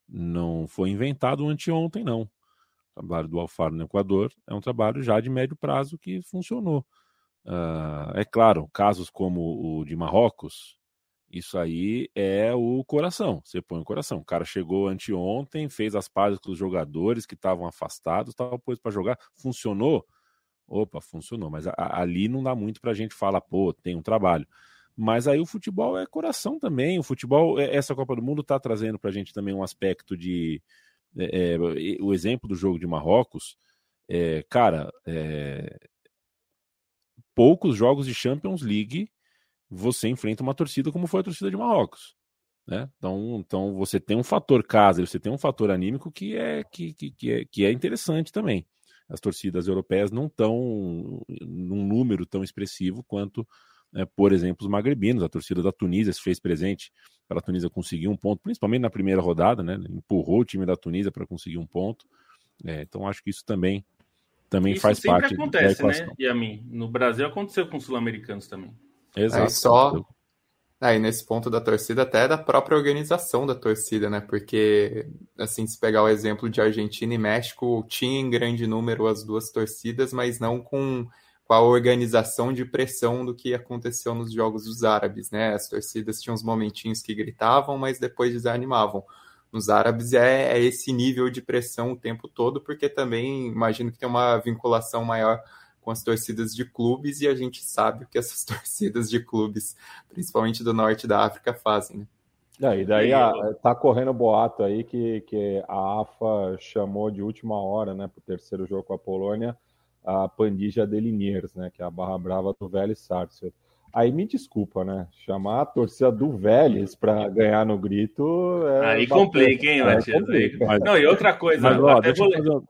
não foi inventado anteontem, não. O trabalho do Alfaro no Equador é um trabalho já de médio prazo que funcionou. Uh, é claro, casos como o de Marrocos, isso aí é o coração. Você põe o coração. O cara chegou anteontem, fez as pazes com os jogadores que estavam afastados, tal, pôs para jogar. Funcionou? Opa, funcionou. Mas a, ali não dá muito para a gente falar, pô, tem um trabalho. Mas aí o futebol é coração também. O futebol, é, essa Copa do Mundo está trazendo para a gente também um aspecto de, é, é, o exemplo do jogo de Marrocos, é, cara, é, poucos jogos de Champions League você enfrenta uma torcida como foi a torcida de Marrocos. Né? Então, então você tem um fator casa, você tem um fator anímico que é, que, que, que, é, que é interessante também. As torcidas europeias não estão num número tão expressivo quanto, é, por exemplo, os magrebinos. A torcida da Tunísia se fez presente para a Tunísia conseguir um ponto, principalmente na primeira rodada, né? Empurrou o time da Tunísia para conseguir um ponto. É, então acho que isso também também isso faz parte. Isso acontece, né? E a mim, no Brasil aconteceu com os sul-americanos também. Exato. Aí só aí nesse ponto da torcida até da própria organização da torcida, né? Porque assim, se pegar o exemplo de Argentina e México, tinha em grande número as duas torcidas, mas não com com a organização de pressão do que aconteceu nos jogos dos árabes, né? As torcidas tinham uns momentinhos que gritavam, mas depois desanimavam. Nos árabes é, é esse nível de pressão o tempo todo, porque também imagino que tem uma vinculação maior com as torcidas de clubes e a gente sabe o que essas torcidas de clubes, principalmente do norte da África, fazem. Né? É, e daí a, tá correndo boato aí que, que a AFA chamou de última hora, né, para o terceiro jogo com a Polônia, a Pandija de Liniers, né, que é a barra brava do Vélez Sarsfield. Aí me desculpa, né? Chamar a torcida do Vélez para ganhar no grito. É aí complica, hein, Matias? É, Não, e outra coisa, mas, ó, deixa vou... fazer,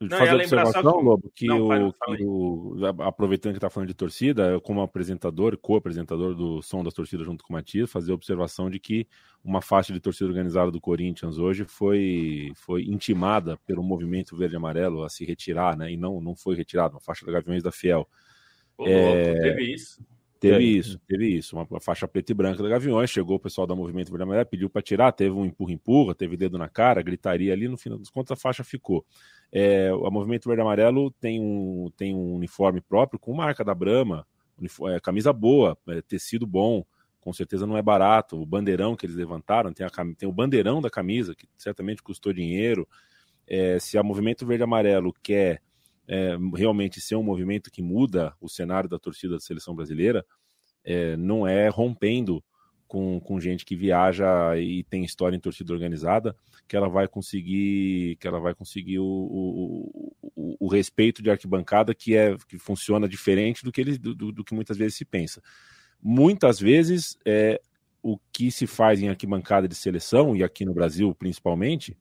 não, fazer observação, que... Lobo, que, não, o, que o, aproveitando que está falando de torcida, eu, como apresentador co-apresentador do Som das Torcidas junto com o Matias, fazer a observação de que uma faixa de torcida organizada do Corinthians hoje foi, foi intimada pelo movimento verde amarelo a se retirar, né? E não, não foi retirada, uma faixa da Gaviões da Fiel. Pô, é... teve isso. Teve é. isso, teve isso. Uma, uma, faixa preta e branca da Gaviões. Chegou o pessoal da Movimento Verde Amarelo, pediu para tirar, teve um empurra-empurra, teve dedo na cara, gritaria ali. No final dos contos, a faixa ficou. É, a Movimento Verde Amarelo tem um, tem um uniforme próprio com marca da Brahma, é, camisa boa, é, tecido bom, com certeza não é barato. O bandeirão que eles levantaram, tem, a, tem o bandeirão da camisa, que certamente custou dinheiro. é, se a Movimento Verde Amarelo quer é, realmente ser um movimento que muda o cenário da torcida da seleção brasileira, é, não é rompendo com, com gente que viaja e tem história em torcida organizada que ela vai conseguir que ela vai conseguir o, o, o, respeito de arquibancada que é que funciona diferente do que ele do, do que muitas vezes se pensa. Muitas vezes é, o que se faz em arquibancada de seleção, e aqui no Brasil principalmente,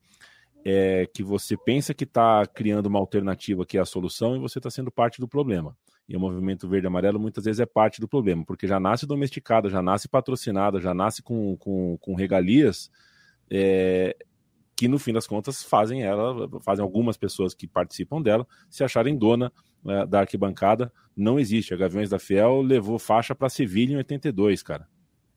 é que você pensa que está criando uma alternativa que é a solução e você está sendo parte do problema. E o movimento verde e amarelo muitas vezes é parte do problema, porque já nasce domesticada, já nasce patrocinada, já nasce com, com, com regalias é, que no fim das contas fazem ela, fazem algumas pessoas que participam dela se acharem dona é, da arquibancada. Não existe. A Gaviões da Fiel levou faixa para Sevilha em 82, cara.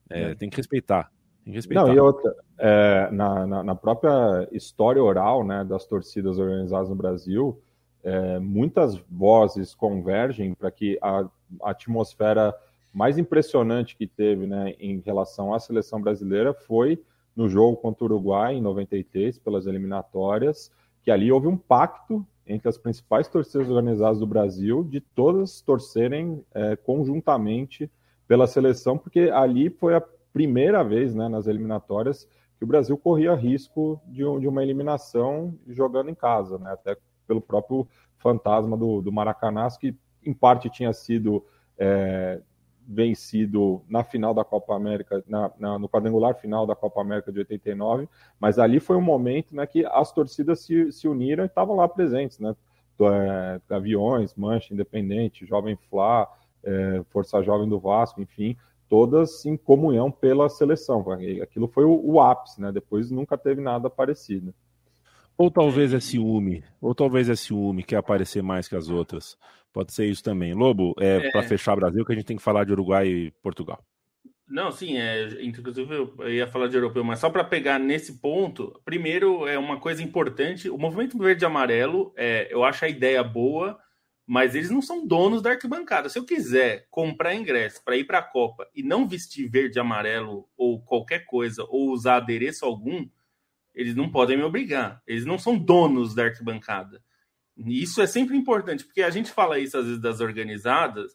É, é. Tem que respeitar. Tem que respeitar. Não, e outra, é, na, na, na, própria história oral né, das torcidas organizadas no Brasil, é, muitas vozes convergem para que a, atmosfera mais impressionante que teve né, em relação à seleção brasileira foi no jogo contra o Uruguai, em 93, pelas eliminatórias, que ali houve um pacto entre as principais torcidas organizadas do Brasil de todas torcerem é, conjuntamente pela seleção, porque ali foi a primeira vez né, nas eliminatórias que o Brasil corria risco de, de uma eliminação jogando em casa, né, até pelo próprio fantasma do, do Maracanã, que em parte tinha sido é, vencido na final da Copa América, na, na, no quadrangular final da Copa América de 89, mas ali foi um momento né, que as torcidas se, se uniram e estavam lá presentes, né? É, Gaviões, Mancha, Independente, Jovem Flá, é, Força Jovem do Vasco, enfim, todas em comunhão pela seleção. Aquilo foi o, o, ápice, né? Depois nunca teve nada parecido. Ou talvez é ciúme, ou talvez é ciúme, quer aparecer mais que as outras. Pode ser isso também. Lobo, é, é... para fechar Brasil, que a gente tem que falar de Uruguai e Portugal. Não, sim, é, inclusive eu ia falar de europeu, mas só para pegar nesse ponto, primeiro é uma coisa importante, o movimento verde e amarelo, é, eu acho a ideia boa, mas eles não são donos da arquibancada. Se eu quiser comprar ingresso para ir para a Copa e não vestir verde e amarelo ou qualquer coisa, ou usar adereço algum, eles não podem me obrigar. Eles não são donos da arquibancada. E isso é sempre importante, porque a gente fala isso às vezes das organizadas,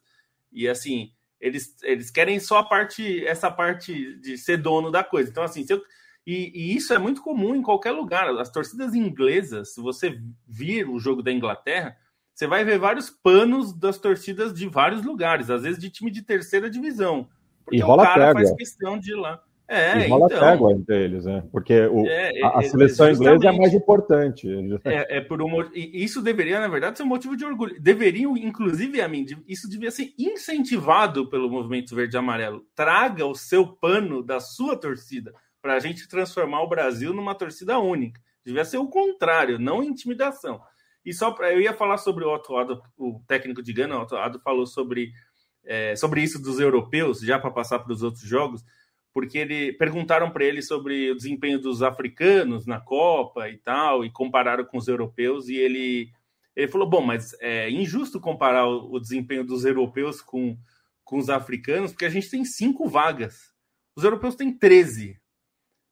e assim, eles, eles querem só a parte, essa parte de ser dono da coisa. Então, assim, eu, e, e, isso é muito comum em qualquer lugar. As torcidas inglesas, se você vir o jogo da Inglaterra, você vai ver vários panos das torcidas de vários lugares, às vezes de time de terceira divisão. Porque e rola o cara faz questão de ir lá. É, e rola então, entre eles, né? Porque o, é, a, a, é, seleção inglesa é mais importante. É, é por um, isso deveria, na verdade, ser um motivo de orgulho. Deveriam, inclusive, a mim, isso devia ser incentivado pelo movimento verde e amarelo. Traga o seu pano da sua torcida para a gente transformar o Brasil numa torcida única. Devia ser o contrário, não intimidação. E só para eu ia falar sobre o Otto Addo, o técnico de Gana, o Otto Addo falou sobre, é, sobre isso dos europeus, já para passar para os outros jogos, porque ele perguntaram para ele sobre o desempenho dos africanos na Copa e tal, e compararam com os europeus, e ele, ele falou: bom, mas é injusto comparar o, o desempenho dos europeus com, com os africanos, porque a gente tem cinco vagas, os europeus têm 13.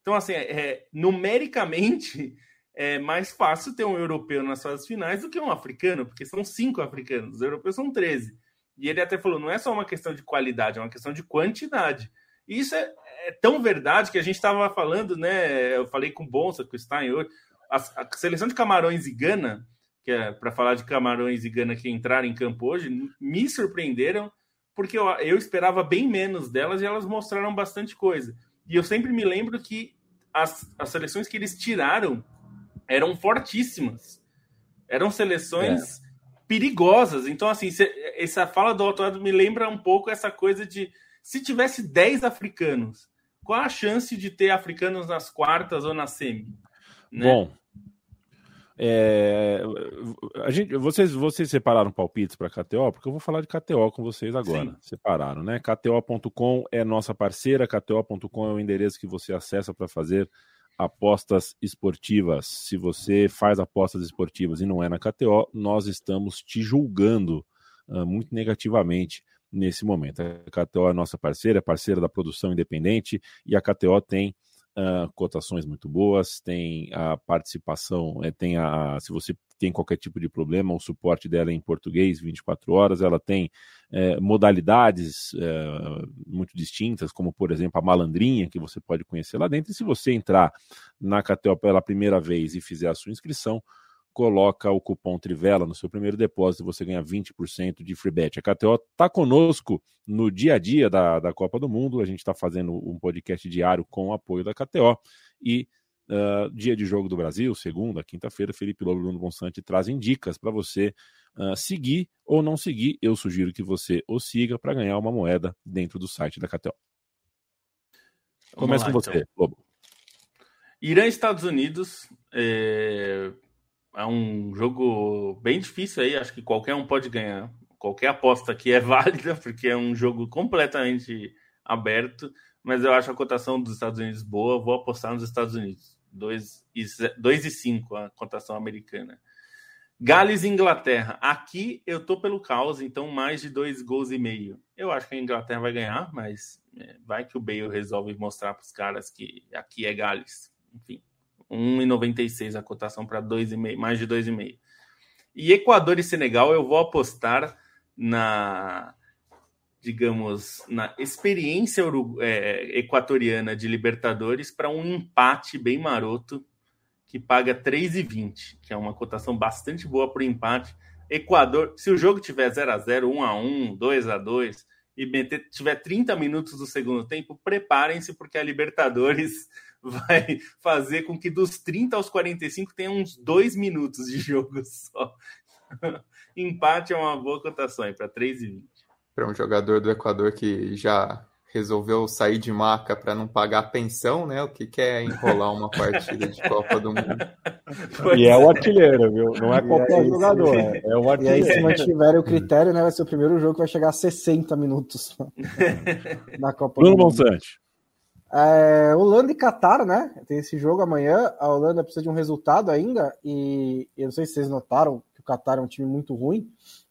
Então, assim, é, é numericamente é mais fácil ter um europeu nas fases finais do que um africano, porque são cinco africanos, os europeus são 13. E ele até falou: não é só uma questão de qualidade, é uma questão de quantidade. E isso é, é tão verdade que a gente estava falando, né? Eu falei com o Bonsa, com o Stein hoje. A, a seleção de Camarões e Gana, que é para falar de Camarões e Gana que entraram em campo hoje, me surpreenderam, porque eu, eu esperava bem menos delas e elas mostraram bastante coisa. E eu sempre me lembro que as, as seleções que eles tiraram eram fortíssimas. Eram seleções é. perigosas. Então, assim, essa fala do Otto me lembra um pouco essa coisa de se tivesse 10 africanos, qual a chance de ter africanos nas quartas ou na semi? Né? Bom, é, a gente, vocês, vocês separaram palpites para KTO? Porque eu vou falar de KTO com vocês agora. Sim. Separaram, né? KTO.com é nossa parceira, KTO.com é o endereço que você acessa para fazer apostas esportivas. Se você faz apostas esportivas e não é na KTO, nós estamos te julgando uh, muito negativamente nesse momento. A KTO é nossa parceira, é parceira da produção independente e a KTO tem uh, cotações muito boas, tem a participação, é, tem a. Se você tem qualquer tipo de problema, o suporte dela é em português 24 horas, ela tem é, modalidades é, muito distintas, como por exemplo a malandrinha, que você pode conhecer lá dentro. E se você entrar na KTO pela primeira vez e fizer a sua inscrição, coloca o cupom Trivela no seu primeiro depósito, você ganha 20% de free bet. A KTO está conosco no dia a dia da, da Copa do Mundo, a gente está fazendo um podcast diário com o apoio da KTO e uh, dia de jogo do Brasil, segunda, quinta-feira, Felipe Lobo e Bruno Bonsante trazem dicas para você uh, seguir ou não seguir. Eu sugiro que você o siga para ganhar uma moeda dentro do site da KTO. Começa com você, então. Lobo. Irã Estados Unidos é é um jogo bem difícil aí, acho que qualquer um pode ganhar. Qualquer aposta aqui é válida, porque é um jogo completamente aberto, mas eu acho a cotação dos Estados Unidos boa, vou apostar nos Estados Unidos. 2 e, 2 e 5 a cotação americana. Gales e Inglaterra. Aqui eu tô pelo caos, então mais de dois gols e meio. Eu acho que a Inglaterra vai ganhar, mas é, vai que o Bale resolve mostrar para os caras que aqui é Gales. Enfim. 1,96 a cotação para 2,5, mais de 2,5. E Equador e Senegal eu vou apostar na, digamos, na experiência é, equatoriana de Libertadores para um empate bem maroto que paga 3,20, que é uma cotação bastante boa para o empate. Equador, se o jogo tiver 0 a 0 1 a 1 2 a 2 e meter, tiver 30 minutos do segundo tempo, preparem-se porque a Libertadores vai fazer com que dos 30 aos 45 tenha uns dois minutos de jogo só. Empate é uma boa cotação aí para 3,20. Para um jogador do Equador que já resolveu sair de maca para não pagar a pensão, né? O que quer enrolar uma partida de Copa do Mundo. Pois e é o artilheiro, viu? Não é qualquer aí, jogador, é, é o artilheiro. E aí, se mantiver o critério, né? Vai ser o primeiro jogo que vai chegar a 60 minutos na Copa Bruno do Mundo. Bruno Bonsante. É, Holanda e Catar, né? Tem esse jogo amanhã. A Holanda precisa de um resultado ainda. E eu não sei se vocês notaram que o Catar é um time muito ruim.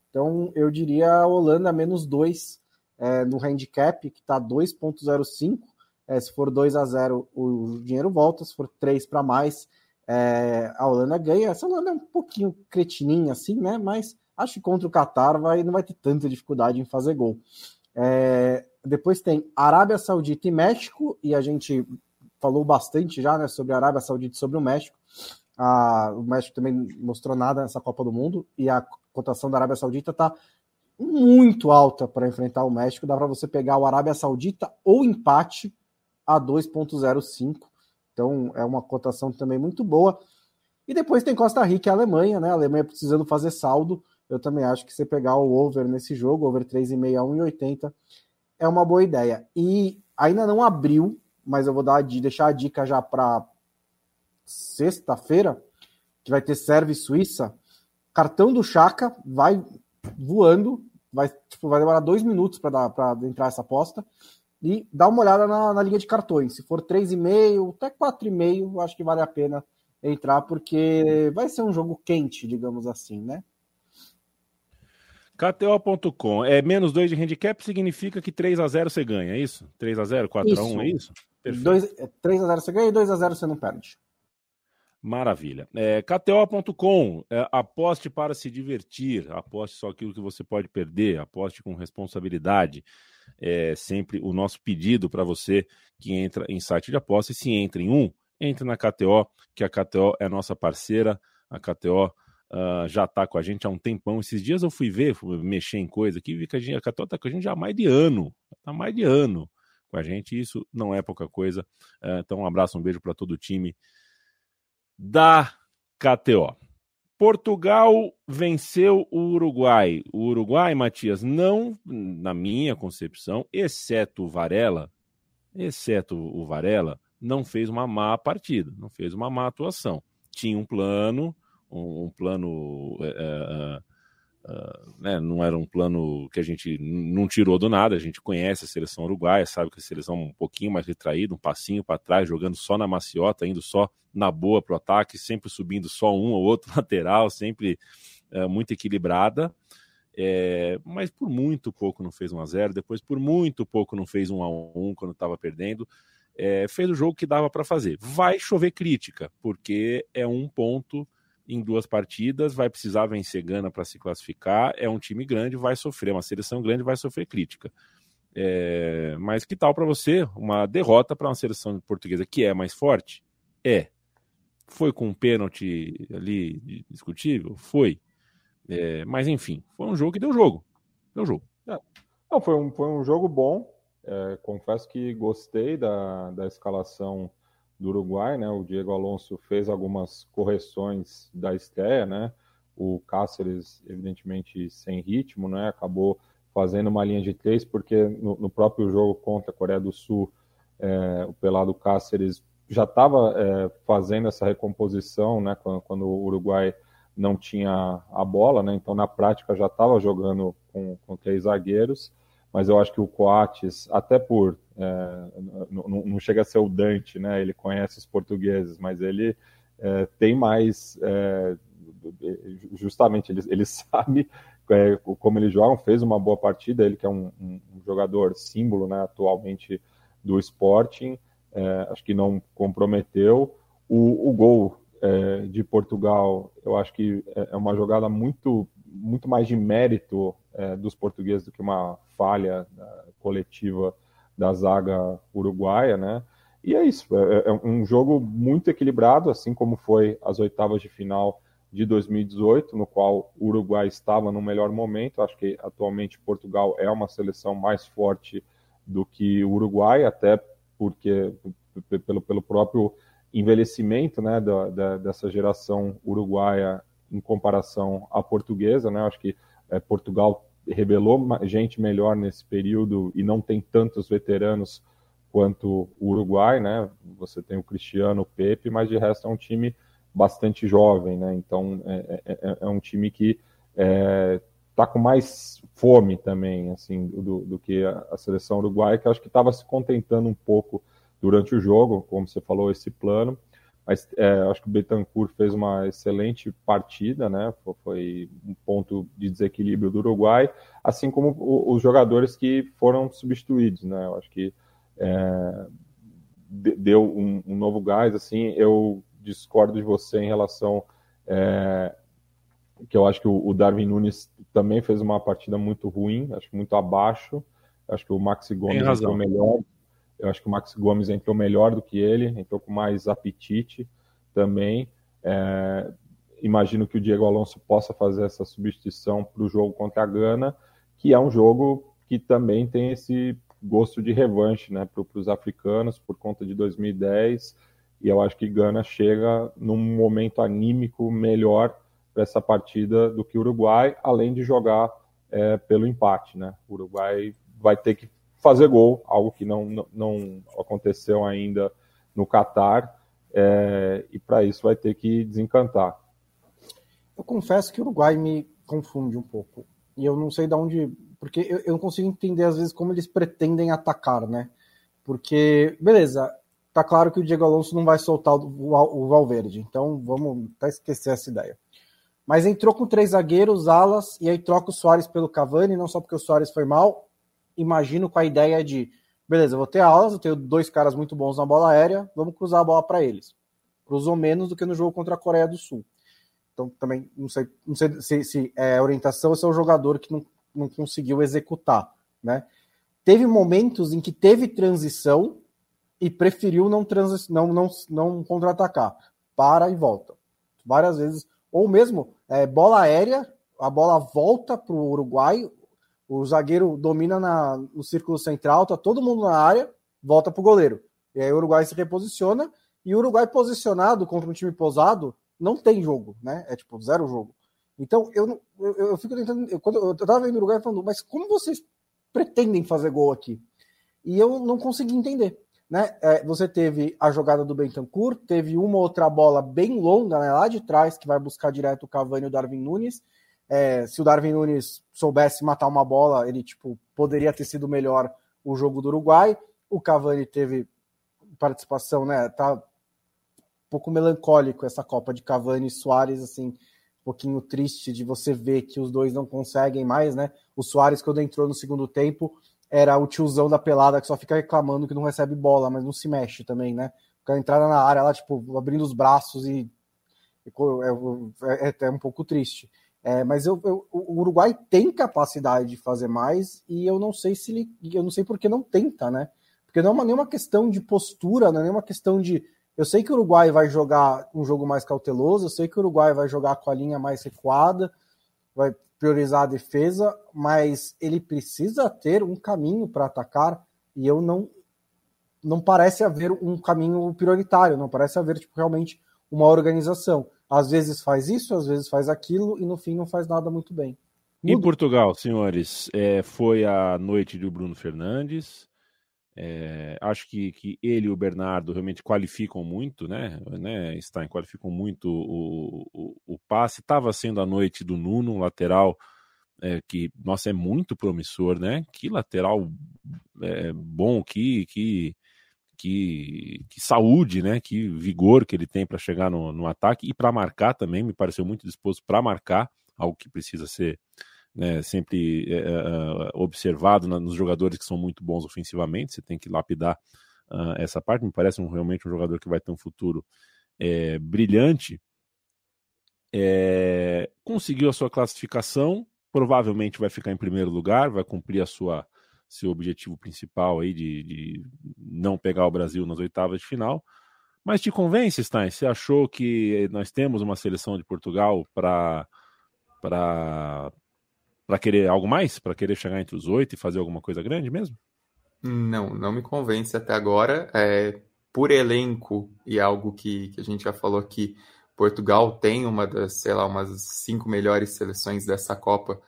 Então eu diria a Holanda menos 2 é, no handicap, que está 2,05. É, se for 2 a 0 o dinheiro volta. Se for 3 para mais, é, a Holanda ganha. Essa Holanda é um pouquinho cretininha assim, né? Mas acho que contra o Catar vai, não vai ter tanta dificuldade em fazer gol. É, depois tem Arábia Saudita e México, e a gente falou bastante já né, sobre a Arábia Saudita e sobre o México. Ah, o México também mostrou nada nessa Copa do Mundo, e a cotação da Arábia Saudita está muito alta para enfrentar o México. Dá para você pegar o Arábia Saudita ou empate a 2,05. Então é uma cotação também muito boa. E depois tem Costa Rica e Alemanha, né? A Alemanha precisando fazer saldo. Eu também acho que você pegar o over nesse jogo, over 3,5 a 1,80, é uma boa ideia. E ainda não abriu, mas eu vou dar deixar a dica já para sexta-feira, que vai ter serve Suíça. Cartão do Chaka vai voando, vai, tipo, vai demorar dois minutos para entrar essa aposta. E dá uma olhada na, na linha de cartões. Se for 3,5, até 4,5, acho que vale a pena entrar, porque vai ser um jogo quente, digamos assim, né? KTO.com. É menos 2 de handicap significa que 3 x 0 você ganha, é isso? 3 x 0 4 x 1 é isso? Dois, 3 x 0 você ganha e 2 x 0 você não perde. Maravilha. É, KTO.com, é, aposte para se divertir, aposte só aquilo que você pode perder, aposte com responsabilidade. É sempre o nosso pedido para você que entra em site de aposta. E se entra em um, entre na KTO, que a KTO é nossa parceira. A KTO uh, já está com a gente há um tempão. Esses dias eu fui ver, fui mexer em coisa aqui, vi que a, gente, a Católica está com a gente já há mais de ano. Há mais de ano com a gente, isso não é pouca coisa. Uh, então, um abraço, um beijo para todo o time da KTO. Portugal venceu o Uruguai. O Uruguai, Matias, não, na minha concepção, exceto o Varela, exceto o Varela, não fez uma má partida, não fez uma má atuação. Tinha um plano, um, um plano. É, é, né, não era um plano que a gente não tirou do nada, a gente conhece a seleção uruguaia, sabe que a seleção é um pouquinho mais retraída, um passinho para trás, jogando só na maciota, indo só na boa para o ataque, sempre subindo só um ou outro lateral, sempre é, muito equilibrada. É, mas por muito pouco não fez 1 a 0 depois por muito pouco não fez 1 a 1 quando estava perdendo. é, fez o jogo que dava para fazer. Vai chover crítica, porque é um ponto em duas partidas, vai precisar vencer Gana para se classificar. É um time grande, vai sofrer, uma seleção grande vai sofrer crítica. É, mas que tal para você uma derrota para uma seleção portuguesa que é mais forte? É. Foi com um pênalti ali discutível? Foi. É, mas enfim, foi um jogo que deu jogo. Deu jogo. É. Não, foi, um, foi um jogo bom. É, confesso que gostei da, da escalação do Uruguai, né? O Diego Alonso fez algumas correções da estreia, né? O Cáceres, evidentemente, sem ritmo, né? Acabou fazendo uma linha de três, porque no, no próprio jogo contra a Coreia do Sul, é, o Pelado Cáceres já estava é, fazendo essa recomposição, né? Quando, quando, o Uruguai não tinha a bola, né? Então, na prática, já estava jogando com, com três zagueiros mas eu acho que o Coates, até por. É, não, não, chega a ser o Dante, né? Ele conhece os portugueses, mas ele é, tem mais. É, justamente, ele, ele sabe é, como eles jogam, fez uma boa partida. Ele que é um, um, um jogador símbolo, né? Atualmente do Sporting, é, acho que não comprometeu. O, o gol é, de Portugal, eu acho que é uma jogada muito, muito mais de mérito é, dos portugueses do que uma falha né, coletiva da zaga uruguaia, né? E é isso, é, é, um jogo muito equilibrado, assim como foi as oitavas de final de 2018, no qual o Uruguai estava no melhor momento. Acho que atualmente Portugal é uma seleção mais forte do que o Uruguai, até porque pelo, pelo próprio envelhecimento né, da, da, dessa geração uruguaia em comparação à portuguesa. Né? Acho que é, Portugal revelou gente melhor nesse período e não tem tantos veteranos quanto o Uruguai, né? Você tem o Cristiano, o Pepe, mas de resto é um time bastante jovem, né? Então é, é, é, é um time que é, tá com mais fome também, assim, do, do que a, a, seleção uruguaia, que acho que estava se contentando um pouco durante o jogo, como você falou, esse plano. Mas é, acho que o Betancourt fez uma excelente partida, né? Foi um ponto de desequilíbrio do Uruguai, assim como os jogadores que foram substituídos, né? Eu acho que é, deu um, um, novo gás. Assim, eu discordo de você em relação é, que eu acho que o, Darwin Nunes também fez uma partida muito ruim, acho que muito abaixo. Acho que o Maxi Gomes foi melhor eu acho que o Max Gomes entrou melhor do que ele, entrou com mais apetite também. É, imagino que o Diego Alonso possa fazer essa substituição para o jogo contra a Gana, que é um jogo que também tem esse gosto de revanche né, para os africanos por conta de 2010. E eu acho que Gana chega num momento anímico melhor para essa partida do que o Uruguai, além de jogar é, pelo empate. Né? O Uruguai vai ter que fazer gol, algo que não, não, aconteceu ainda no Catar, é, e para isso vai ter que desencantar. Eu confesso que o Uruguai me confunde um pouco, e eu não sei de onde, porque eu, eu não consigo entender às vezes como eles pretendem atacar, né? Porque, beleza, tá claro que o Diego Alonso não vai soltar o, o Valverde, então vamos até esquecer essa ideia. Mas entrou com três zagueiros, alas, e aí troca o Soares pelo Cavani, não só porque o Soares foi mal, imagino com a ideia de, beleza, vou ter aulas, eu tenho dois caras muito bons na bola aérea, vamos cruzar a bola para eles. Cruzou menos do que no jogo contra a Coreia do Sul. Então também não sei, não sei se, se é orientação ou se é o jogador que não, não conseguiu executar, né? Teve momentos em que teve transição e preferiu não, transi não, não, não contra-atacar. Para e volta. Várias vezes. Ou mesmo é, bola aérea, a bola volta para o Uruguai, o zagueiro domina na, no círculo central, tá todo mundo na área, volta pro goleiro. E aí o Uruguai se reposiciona, e o Uruguai posicionado contra um time posado não tem jogo, né? É tipo zero jogo. Então eu, eu, eu fico tentando. Eu, quando eu tava vendo o Uruguai falando, mas como vocês pretendem fazer gol aqui? E eu não consegui entender. Né? É, você teve a jogada do Bentancur, teve uma outra bola bem longa né, lá de trás, que vai buscar direto o Cavani e o Darwin Nunes, é, se o Darwin Nunes soubesse matar uma bola, ele tipo poderia ter sido melhor o jogo do Uruguai. O Cavani teve participação, né? Tá um pouco melancólico essa Copa de Cavani e Soares, assim, um pouquinho triste de você ver que os dois não conseguem mais, né? O Soares, quando entrou no segundo tempo, era o tiozão da pelada que só fica reclamando que não recebe bola, mas não se mexe também, né? Fica entrada na área lá, tipo, abrindo os braços e é, é, é um pouco triste. É, mas eu, eu, o Uruguai tem capacidade de fazer mais e eu não sei se ele, eu não sei porque não tenta, né? Porque não é uma, nenhuma questão de postura, não é nenhuma questão de. Eu sei que o Uruguai vai jogar um jogo mais cauteloso, eu sei que o Uruguai vai jogar com a linha mais recuada, vai priorizar a defesa, mas ele precisa ter um caminho para atacar e eu não não parece haver um caminho prioritário, não parece haver tipo, realmente uma organização. Às vezes faz isso, às vezes faz aquilo e no fim não faz nada muito bem. Em Portugal, senhores, é, foi a noite do Bruno Fernandes. É, acho que, que ele e o Bernardo realmente qualificam muito, né? né Stein qualificam muito o, o, o passe. Estava sendo a noite do Nuno, lateral é, que, nossa, é muito promissor, né? Que lateral é, bom, que, que que, que, saúde, né? Que vigor que ele tem para chegar no, no, ataque e para marcar também. Me pareceu muito disposto para marcar, algo que precisa ser né, sempre é, observado nos jogadores que são muito bons ofensivamente. Você tem que lapidar uh, essa parte. Me parece um, realmente um jogador que vai ter um futuro é, brilhante. É, conseguiu a sua classificação, provavelmente vai ficar em primeiro lugar, vai cumprir a sua seu objetivo principal aí de, de não pegar o Brasil nas oitavas de final. Mas te convence, Stein? Você achou que nós temos uma seleção de Portugal para para querer algo mais, para querer chegar entre os oito e fazer alguma coisa grande mesmo? Não, não me convence até agora. É, por elenco e algo que, que a gente já falou aqui, Portugal tem uma das, sei lá, umas cinco melhores seleções dessa Copa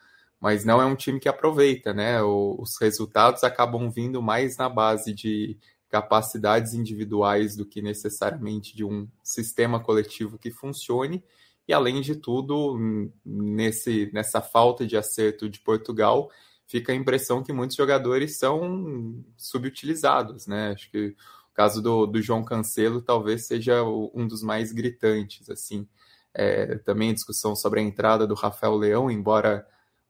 mas não é um time que aproveita, né? os resultados acabam vindo mais na base de capacidades individuais do que necessariamente de um sistema coletivo que funcione. E além de tudo, nesse, nessa falta de acerto de Portugal, fica a impressão que muitos jogadores são subutilizados, né? Acho que o caso do, do João Cancelo talvez seja um dos mais gritantes, assim. É, também discussão sobre a entrada do Rafael Leão, embora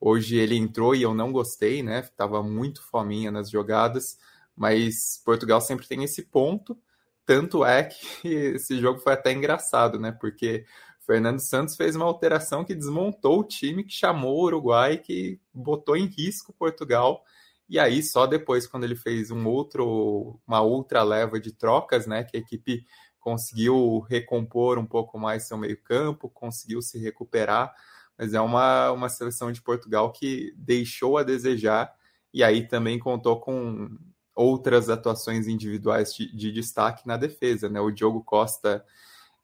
Hoje ele entrou e eu não gostei, né? Tava muito fominha nas jogadas, mas Portugal sempre tem esse ponto. Tanto é que esse jogo foi até engraçado, né? Porque Fernando Santos fez uma alteração que desmontou o time, que chamou o Uruguai, que botou em risco Portugal. E aí, só depois, quando ele fez um outro, uma outra leva de trocas, né? Que a equipe conseguiu recompor um pouco mais seu meio-campo, conseguiu se recuperar mas é uma, uma seleção de Portugal que deixou a desejar e aí também contou com outras atuações individuais de, de destaque na defesa, né? O Diogo Costa,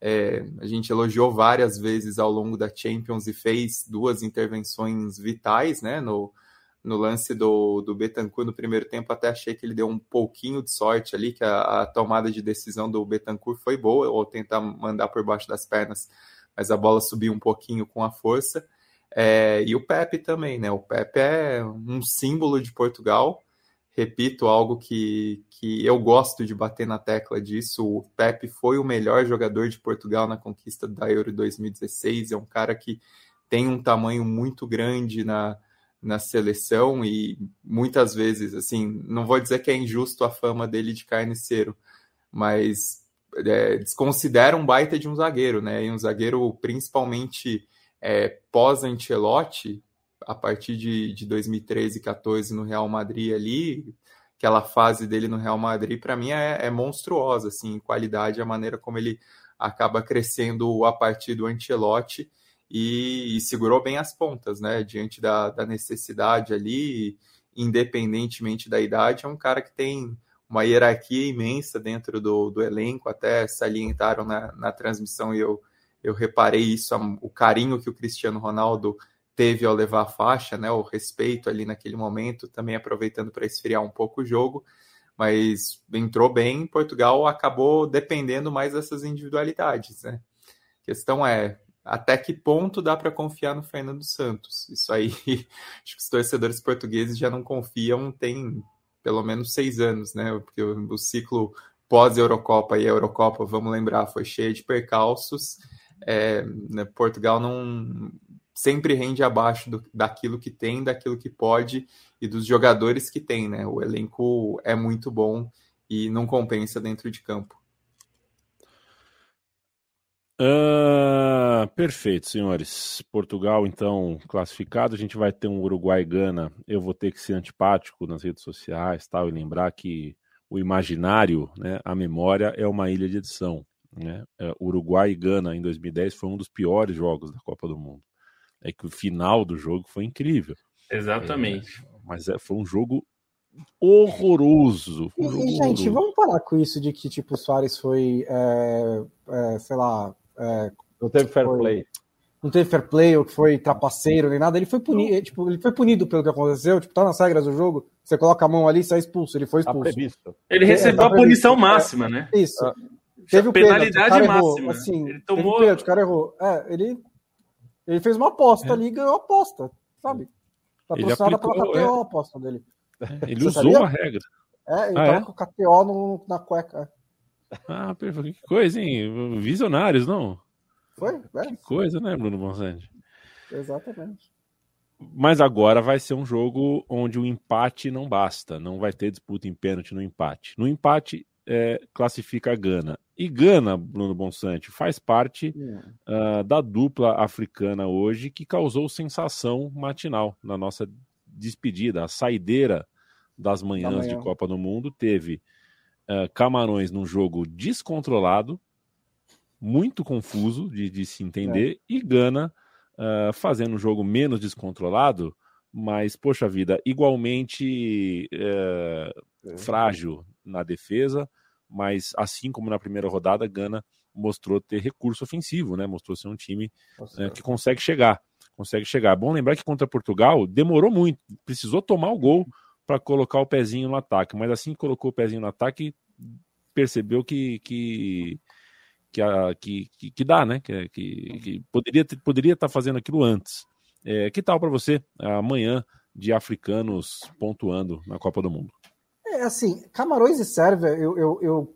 é, a gente elogiou várias vezes ao longo da Champions e fez duas intervenções vitais, né? No, no lance do, do Betancourt no primeiro tempo, até achei que ele deu um pouquinho de sorte ali, que a, a tomada de decisão do Betancourt foi boa, ou tentar mandar por baixo das pernas mas a bola subiu um pouquinho com a força. É, e o Pepe também, né? O Pepe é um símbolo de Portugal. Repito, algo que, que eu gosto de bater na tecla disso. O Pepe foi o melhor jogador de Portugal na conquista da Euro 2016. É um cara que tem um tamanho muito grande na, na seleção e muitas vezes, assim, não vou dizer que é injusto a fama dele de carniceiro, mas é, desconsidera um baita de um zagueiro, né? E um zagueiro principalmente é, pós-Ancelotti, a partir de, de 2013 e 14 no Real Madrid ali, aquela fase dele no Real Madrid, para mim é, é, monstruosa, assim, qualidade, a maneira como ele acaba crescendo a partir do Ancelotti e, e segurou bem as pontas, né? Diante da, da necessidade ali, independentemente da idade, é um cara que tem uma hierarquia imensa dentro do, do elenco, até salientaram na, na transmissão e eu, eu reparei isso, o carinho que o Cristiano Ronaldo teve ao levar a faixa, né, o respeito ali naquele momento, também aproveitando para esfriar um pouco o jogo, mas entrou bem, Portugal acabou dependendo mais dessas individualidades, né? A questão é, até que ponto dá para confiar no Fernando Santos? Isso aí, acho que os torcedores portugueses já não confiam, tem pelo menos seis anos, né? Porque o, ciclo pós-Eurocopa e Eurocopa, vamos lembrar, foi cheio de percalços. É, né, Portugal não sempre rende abaixo do, daquilo que tem, daquilo que pode e dos jogadores que tem, né? O elenco é muito bom e não compensa dentro de campo. Uh, perfeito, senhores. Portugal, então, classificado. A gente vai ter um Uruguai Gana. Eu vou ter que ser antipático nas redes sociais tal, e lembrar que o imaginário, né, a memória, é uma ilha de edição. Né? É, Uruguai e Gana em 2010 foi um dos piores jogos da Copa do Mundo. É que o final do jogo foi incrível. Exatamente. É, mas é, foi um jogo horroroso. Um jogo e, gente, horroroso. vamos parar com isso de que tipo o Soares foi, é, é, sei lá, é, não teve fair foi, play. Não teve fair play, ou que foi trapaceiro, nem nada. Ele foi punido, tipo, ele foi punido pelo que aconteceu. Tipo, tá nas regras do jogo. Você coloca a mão ali e sai expulso. Ele foi tá expulso. Tá ele recebeu é, tá a punição máxima, né? Isso. Ah. Teve o penalidade pênalti, máxima. assim, ele tomou. O, pênalti, o cara errou. É, ele, ele fez uma aposta é. ali e ganhou a aposta, sabe? Patrocinada pela KTO é. a aposta dele. Ele Você usou sabia? a regra. É, ele ah, tava é? com o KTO no, na cueca. Ah, perfeito. Que coisa, hein? Visionários, não? Foi? É. Que coisa, né, Bruno Bonsante? Exatamente. Mas agora vai ser um jogo onde o empate não basta. Não vai ter disputa em pênalti no empate. No empate, é, classifica a Gana. E Gana, Bruno Bonsante, faz parte uh, da dupla africana hoje que causou sensação matinal na nossa despedida. A saideira das manhãs de Copa do Mundo teve uh, Camarões num jogo descontrolado, muito confuso de, de se entender, é. e Gana uh, fazendo um jogo menos descontrolado, mas, poxa vida, igualmente uh, frágil na defesa, mas assim como na primeira rodada, Gana mostrou ter recurso ofensivo, né? Mostrou ser um time uh, que consegue chegar, consegue chegar. Bom lembrar que contra Portugal demorou muito, precisou tomar o gol para colocar o pezinho no ataque, mas assim que colocou o pezinho no ataque, percebeu que, que que, a, que, que, que, dá, né? Que, que, que poderia poderia estar tá fazendo aquilo antes. É, que tal para você amanhã de africanos pontuando na Copa do Mundo? É assim, Camarões e Sérvia, eu, eu, eu,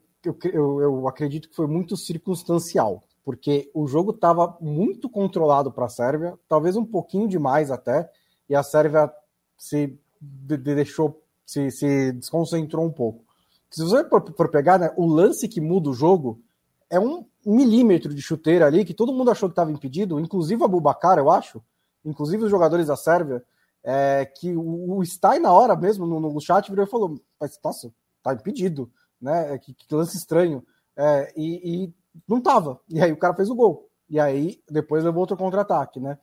eu, eu acredito que foi muito circunstancial, porque o jogo estava muito controlado para a Sérvia, talvez um pouquinho demais até, e a Sérvia se deixou, se, se desconcentrou um pouco. Se você for, for pegar né, o lance que muda o jogo, é um milímetro de chuteira ali que todo mundo achou que estava impedido, inclusive a Bubacar, eu acho, inclusive os jogadores da Sérvia, é, que o, o Stein, na hora mesmo, no, no chat, virou e falou: Mas, nossa, tá impedido, né? É, que, que lance estranho. É, e, e, não tava. E aí o cara fez o gol. E aí depois levou outro contra-ataque, né?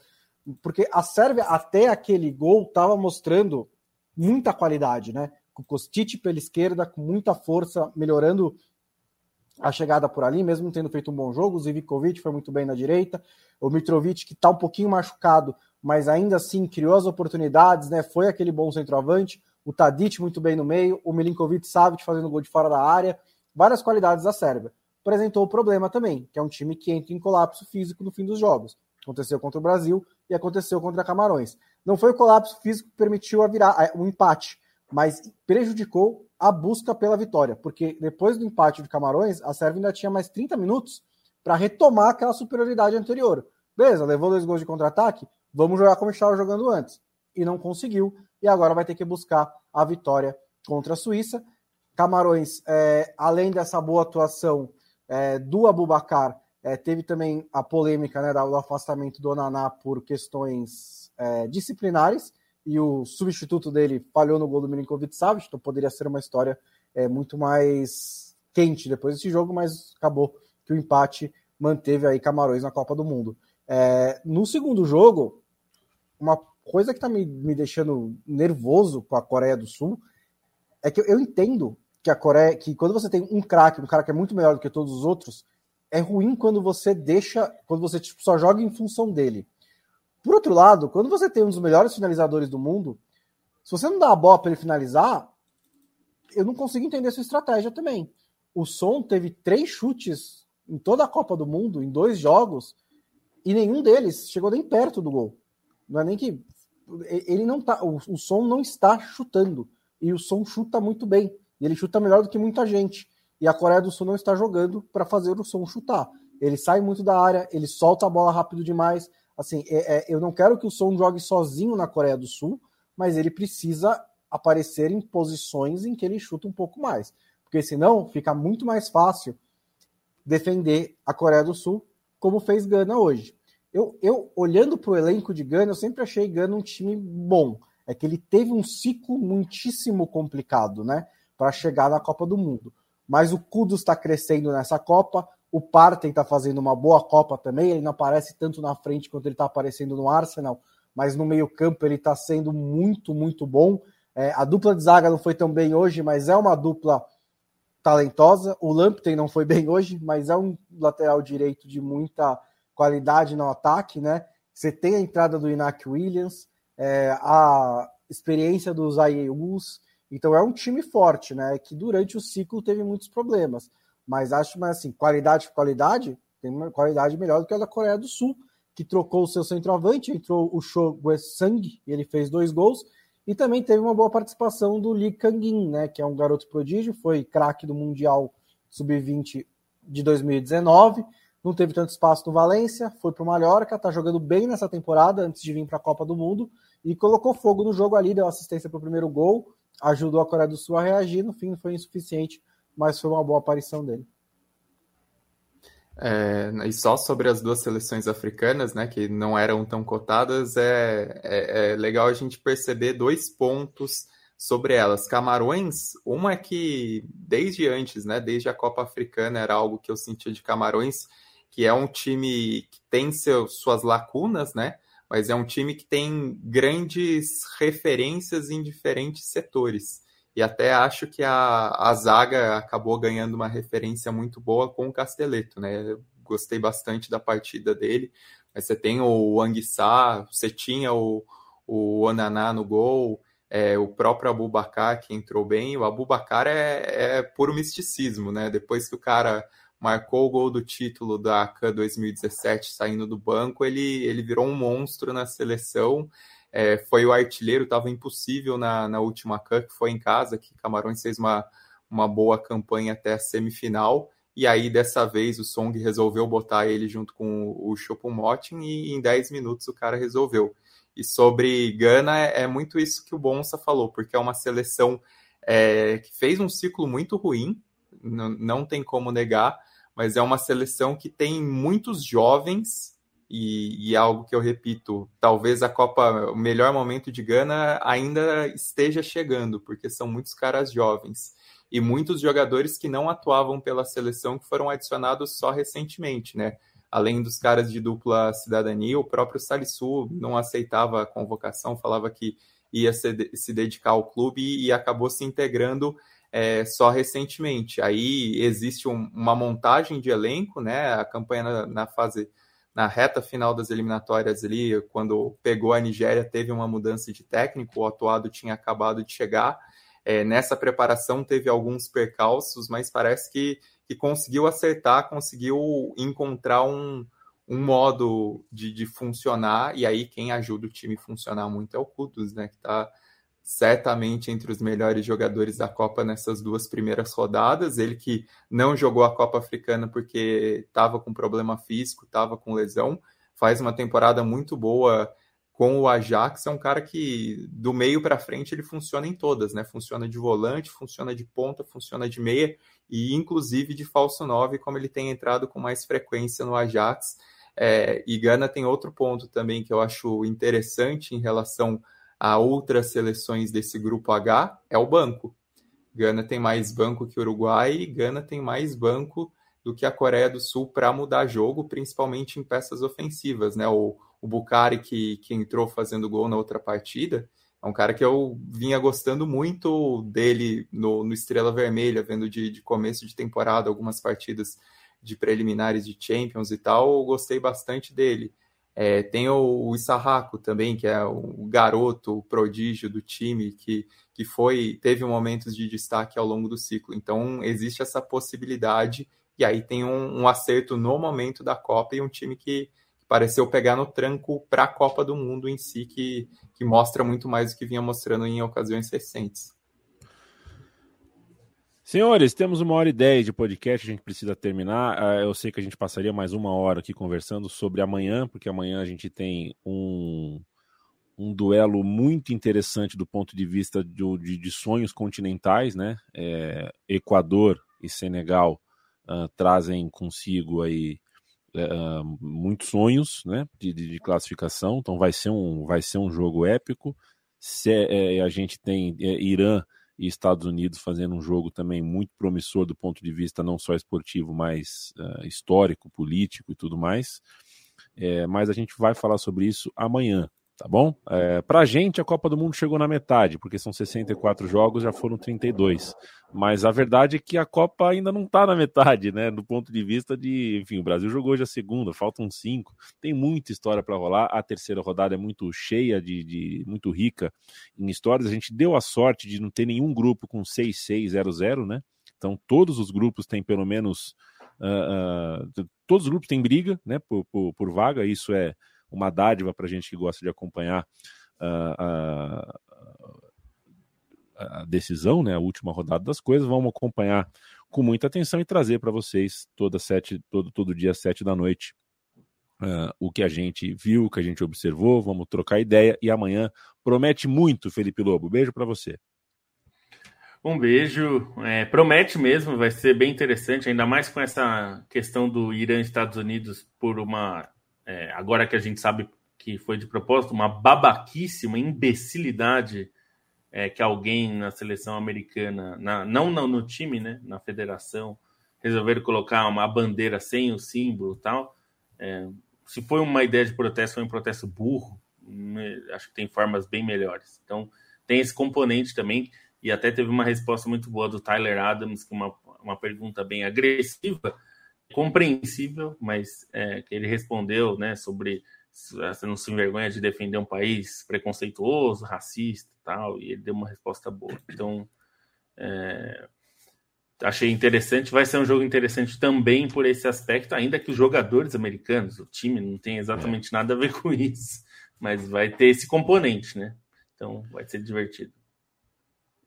Porque a Sérvia, até aquele gol, tava mostrando muita qualidade, né? Com Kostic pela esquerda, com muita força, melhorando a chegada por ali, mesmo tendo feito um bom jogo. O Zivkovic foi muito bem na direita. O Mitrovic, que está um pouquinho machucado, mas ainda assim criou as oportunidades, né? Foi aquele bom centroavante. O Tadic muito bem no meio. O Milinkovic Savic fazendo gol de fora da área. Várias qualidades da Sérvia. Apresentou o problema também, que é um time que entra em colapso físico no fim dos jogos. Aconteceu contra o Brasil e aconteceu contra Camarões. Não foi o colapso físico que permitiu a virar, o empate, mas prejudicou a busca pela vitória, porque depois do empate de Camarões, a Sérvia ainda tinha mais 30 minutos para retomar aquela superioridade anterior. Beleza, levou dois gols de contra-ataque, vamos jogar como estava jogando antes. E não conseguiu, e agora vai ter que buscar a vitória contra a Suíça. Camarões, é, além dessa boa atuação é, do Abubacar, é, teve também a polêmica né, do afastamento do Naná por questões é, disciplinares e o substituto dele falhou no gol do Milinkovic Savic, então poderia ser uma história é, muito mais quente depois desse jogo, mas acabou que o empate manteve aí Camarões na Copa do Mundo. É, no segundo jogo, uma coisa que está me, me deixando nervoso com a Coreia do Sul é que eu, eu entendo que a Coreia, que quando você tem um craque, um cara que é muito melhor do que todos os outros, é ruim quando você deixa, quando você tipo, só joga em função dele. Por outro lado, quando você tem um dos melhores finalizadores do mundo, se você não dá a bola para ele finalizar, eu não consigo entender sua estratégia também. O Som teve três chutes em toda a Copa do Mundo, em dois jogos, e nenhum deles chegou nem perto do gol. Não é nem que ele não tá, o, o Som não está chutando e o Som chuta muito bem. E ele chuta melhor do que muita gente. E a Coreia do Sul não está jogando para fazer o Som chutar. Ele sai muito da área, ele solta a bola rápido demais, assim, é, é, eu não quero que o Son jogue sozinho na Coreia do Sul, mas ele precisa aparecer em posições em que ele chuta um pouco mais. Porque senão fica muito mais fácil defender a Coreia do Sul, como fez Gana hoje. Eu, eu olhando para o elenco de Gana, eu sempre achei Gana um time bom. É que ele teve um ciclo muitíssimo complicado, né? Para chegar na Copa do Mundo. Mas o Kudus está crescendo nessa Copa, o Parten está fazendo uma boa Copa também. Ele não aparece tanto na frente quanto ele está aparecendo no Arsenal, mas no meio-campo ele está sendo muito, muito bom. É, a dupla de zaga não foi tão bem hoje, mas é uma dupla talentosa. O Lamptey não foi bem hoje, mas é um lateral direito de muita qualidade no ataque, né? Você tem a entrada do Inak Williams, é, a experiência dos Ayeus, então é um time forte, né? Que durante o ciclo teve muitos problemas. Mas acho, mas assim, qualidade por qualidade, tem uma qualidade melhor do que a da Coreia do Sul, que trocou o seu centroavante, entrou o Cho Sang e ele fez dois gols. E também teve uma boa participação do Lee Kangin, né, que é um garoto prodígio, foi craque do Mundial Sub-20 de 2019, não teve tanto espaço no Valência, foi para o Mallorca, está jogando bem nessa temporada antes de vir para a Copa do Mundo e colocou fogo no jogo ali, deu assistência para o primeiro gol, ajudou a Coreia do Sul a reagir, no fim foi insuficiente, mas foi uma boa aparição dele. É, e só sobre as duas seleções africanas, né, que não eram tão cotadas, é, é, é, legal a gente perceber dois pontos sobre elas. Camarões, uma é que desde antes, né, desde a Copa Africana, era algo que eu sentia de Camarões, que é um time que tem seu, suas lacunas, né, mas é um time que tem grandes referências em diferentes setores. E até acho que a, a zaga acabou ganhando uma referência muito boa com o Casteleto, né? Gostei bastante da partida dele. Mas você tem o Anguissá, você tinha o, o Onaná no gol, é, o próprio Abubacar que entrou bem. O Abubacar é, é puro misticismo, né? Depois que o cara marcou o gol do título da ACA 2017 saindo do banco, ele, ele virou um monstro na seleção é, foi o artilheiro, estava impossível na, na última Cup, foi em casa, que Camarões fez uma, uma boa campanha até a semifinal, e aí dessa vez o Song resolveu botar ele junto com o Choupo-Moting e em 10 minutos o cara resolveu. E sobre Gana é, é muito isso que o Bonsa falou, porque é uma seleção é, que fez um ciclo muito ruim, não tem como negar, mas é uma seleção que tem muitos jovens e, e, é algo que eu repito, talvez a Copa, o melhor momento de Gana ainda esteja chegando, porque são muitos caras jovens e muitos jogadores que não atuavam pela seleção que foram adicionados só recentemente, né? Além dos caras de dupla cidadania, o próprio Salisu não aceitava a convocação, falava que ia se, se dedicar ao clube e, e acabou se integrando é, só recentemente. Aí existe um, uma montagem de elenco, né? A campanha na, na fase na reta final das eliminatórias ali, quando pegou a Nigéria, teve uma mudança de técnico, o atuado tinha acabado de chegar. É, nessa preparação teve alguns percalços, mas parece que, que conseguiu acertar, conseguiu encontrar um, um modo de, de funcionar, e aí quem ajuda o time a funcionar muito é o Kudos, né? Que está certamente entre os melhores jogadores da Copa nessas duas primeiras rodadas. Ele que não jogou a Copa Africana porque estava com problema físico, estava com lesão, faz uma temporada muito boa com o Ajax. É um cara que do meio para frente ele funciona em todas, né? Funciona de volante, funciona de ponta, funciona de meia e inclusive de falso 9, como ele tem entrado com mais frequência no Ajax. É, e Gana tem outro ponto também que eu acho interessante em relação a outras seleções desse grupo H é o banco. Gana tem mais banco que Uruguai e Gana tem mais banco do que a Coreia do Sul para mudar jogo, principalmente em peças ofensivas, né? O, o Bucari que, que entrou fazendo gol na outra partida é um cara que eu vinha gostando muito dele no, no Estrela Vermelha, vendo de, de começo de temporada algumas partidas de preliminares de Champions e tal, eu gostei bastante dele. É, tem o, o Isarraco também, que é o garoto, o prodígio do time, que, que foi teve momentos de destaque ao longo do ciclo. Então, existe essa possibilidade, e aí tem um, um acerto no momento da Copa e um time que, pareceu pegar no tranco para a Copa do Mundo em si, que, que mostra muito mais do que vinha mostrando em ocasiões recentes. Senhores, temos uma hora e dez de podcast, a gente precisa terminar. Ah, eu sei que a gente passaria mais uma hora aqui conversando sobre amanhã, porque amanhã a gente tem um, um duelo muito interessante do ponto de vista de, de, de sonhos continentais, né? É, Equador e Senegal uh, trazem consigo aí uh, muitos sonhos, né? De, de, classificação, então vai ser um, vai ser um jogo épico. Se, é, a gente tem é, Irã e Estados Unidos fazendo um jogo também muito promissor do ponto de vista não só esportivo, mas uh, histórico, político e tudo mais. É, mas a gente vai falar sobre isso amanhã tá bom? É, pra gente, a Copa do Mundo chegou na metade, porque são 64 jogos, já foram 32. Mas a verdade é que a Copa ainda não tá na metade, né? Do ponto de vista de, enfim, o Brasil jogou hoje a segunda, faltam cinco. Tem muita história para rolar. A terceira rodada é muito cheia, de, de, muito rica em histórias. A gente deu a sorte de não ter nenhum grupo com 6-6-0-0, né? Então, todos os grupos têm pelo menos. Uh, uh, todos os grupos têm briga, né? Por, por, por vaga, isso é uma dádiva para a gente que gosta de acompanhar uh, a, a, decisão, né, a última rodada das coisas. Vamos acompanhar com muita atenção e trazer para vocês toda sete, todo, todo dia às sete da noite uh, o que a gente viu, o que a gente observou. Vamos trocar ideia e amanhã promete muito, Felipe Lobo. Beijo para você. Um beijo. É, promete mesmo, vai ser bem interessante, ainda mais com essa questão do Irã e Estados Unidos por uma é, agora que a gente sabe que foi de propósito, uma babaquice, uma imbecilidade é, que alguém na seleção americana, na, não, não no time, né, na federação, resolveram colocar uma bandeira sem o símbolo tal. É, se foi uma ideia de protesto, foi um protesto burro. Né, acho que tem formas bem melhores. Então, tem esse componente também. E até teve uma resposta muito boa do Tyler Adams, que uma, uma pergunta bem agressiva, compreensível, mas é, que ele respondeu né, sobre você não se envergonha de defender um país preconceituoso, racista e tal, e ele deu uma resposta boa. Então, é, achei interessante. Vai ser um jogo interessante também por esse aspecto, ainda que os jogadores americanos, o time, não tem exatamente é. nada a ver com isso, mas vai ter esse componente, né? Então, vai ser divertido.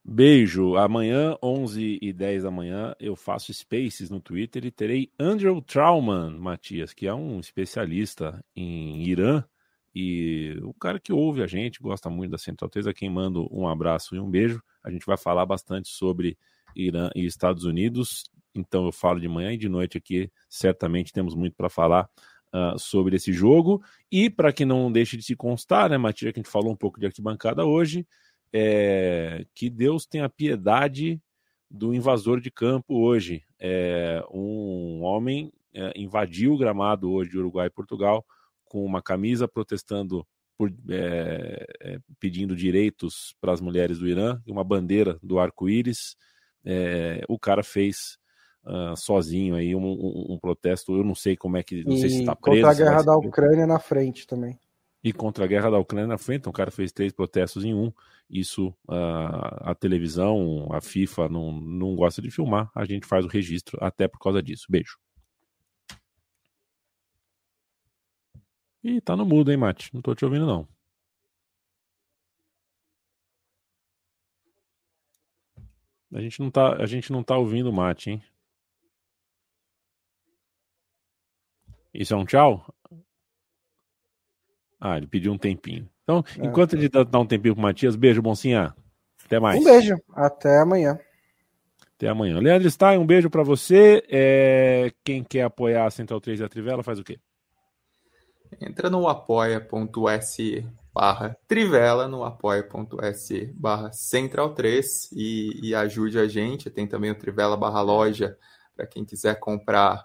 Beijo. Amanhã, 11 e 10 da manhã, eu faço Spaces no Twitter e terei Andrew Trauman, Matias, que é um especialista em Irã e o cara que ouve a gente, gosta muito da Central 3, a quem mando um abraço e um beijo. A gente vai falar bastante sobre Irã e Estados Unidos, então eu falo de manhã e de noite aqui, certamente temos muito para falar uh, sobre esse jogo. E para que não deixe de se constar, né, Matias, que a gente falou um pouco de arquibancada hoje, é, que Deus tenha piedade do invasor de campo hoje. É, um homem é, invadiu o gramado hoje de Uruguai e Portugal com uma camisa protestando por, é, é, pedindo direitos para as mulheres do Irã e uma bandeira do arco-íris. É, o cara fez uh, sozinho aí um, um, um, protesto. Eu não sei como é que. Não e sei se está preso. Contra a guerra da Ucrânia na frente também e contra a guerra da Ucrânia na frente. O cara fez três protestos em um. Isso a, a televisão, a FIFA não, não gosta de filmar. A gente faz o registro até por causa disso. Beijo. Ih, tá no mudo, hein, Mate? Não tô te ouvindo, não. A gente não tá, a gente não tá ouvindo o Mate, hein? Isso é um tchau? Ah, ele pediu um tempinho. Então, é. enquanto ele dá um tempinho pro Matias, beijo, Boncinha. Até mais. Um beijo. Até amanhã. Até amanhã. Leandro Stein, um beijo para você. É... Quem quer apoiar a Central 3 e a Trivela faz o quê? Entra no apoia.se barra Trivela, no apoia.se barra Central 3 e, e ajude a gente. Tem também o Trivela barra loja para quem quiser comprar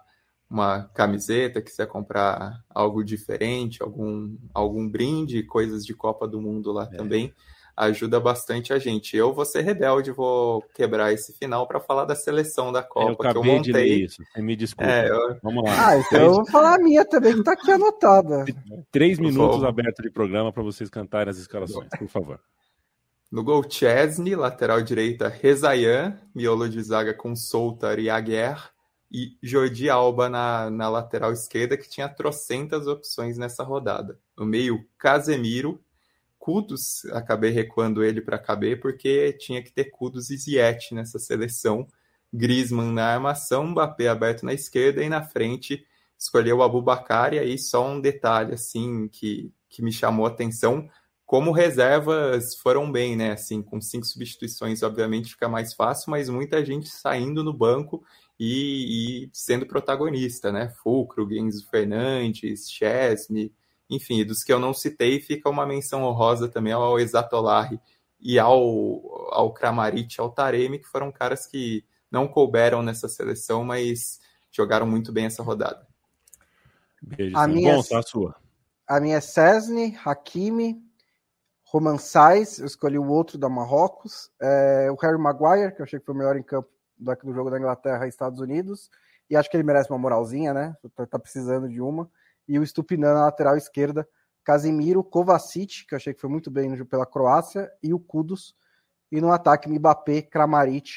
uma camiseta, quiser comprar algo diferente, algum, algum brinde, coisas de Copa do Mundo lá é. também, ajuda bastante a gente. Eu vou ser rebelde, vou quebrar esse final para falar da seleção da Copa eu que eu montei. De ler isso. Você me desculpa. É, eu... Vamos lá. Ah, então eu vou falar a minha também, que tá aqui anotada. Três minutos abertos de programa para vocês cantarem as escalações, por favor. No gol, Chesney, lateral direita, Rezayan, miolo de zaga com Soutar e Aguerre, e Jordi Alba na, na lateral esquerda, que tinha trocentas opções nessa rodada. No meio, Casemiro, Kudos, acabei recuando ele para caber, porque tinha que ter Kudos e Ziet nessa seleção. Griezmann na armação, Mbappé aberto na esquerda e na frente escolheu Abubakar. E aí só um detalhe assim que, que me chamou a atenção, como reservas foram bem, né? Assim, com cinco substituições, obviamente fica mais fácil, mas muita gente saindo no banco e, e sendo protagonista, né? Fulcro, Genzo Fernandes, Chesney, enfim, dos que eu não citei, fica uma menção honrosa também ao Exatolari e ao, ao Kramaric, ao Taremi, que foram caras que não couberam nessa seleção, mas jogaram muito bem essa rodada. Beijo, a minha, Bom, tá a sua. A minha é Cesne, Hakimi, Roman Sais, eu escolhi o outro da Marrocos, é, o Harry Maguire, que eu achei que foi o melhor em campo do, do jogo da Inglaterra e Estados Unidos, e acho que ele merece uma moralzinha, né? Tá, tá precisando de uma. E o Stupinan na lateral esquerda, Casimiro, Kovacic, que eu achei que foi muito bem pela Croácia, e o Kudos. E no ataque, Mbappé, Kramaric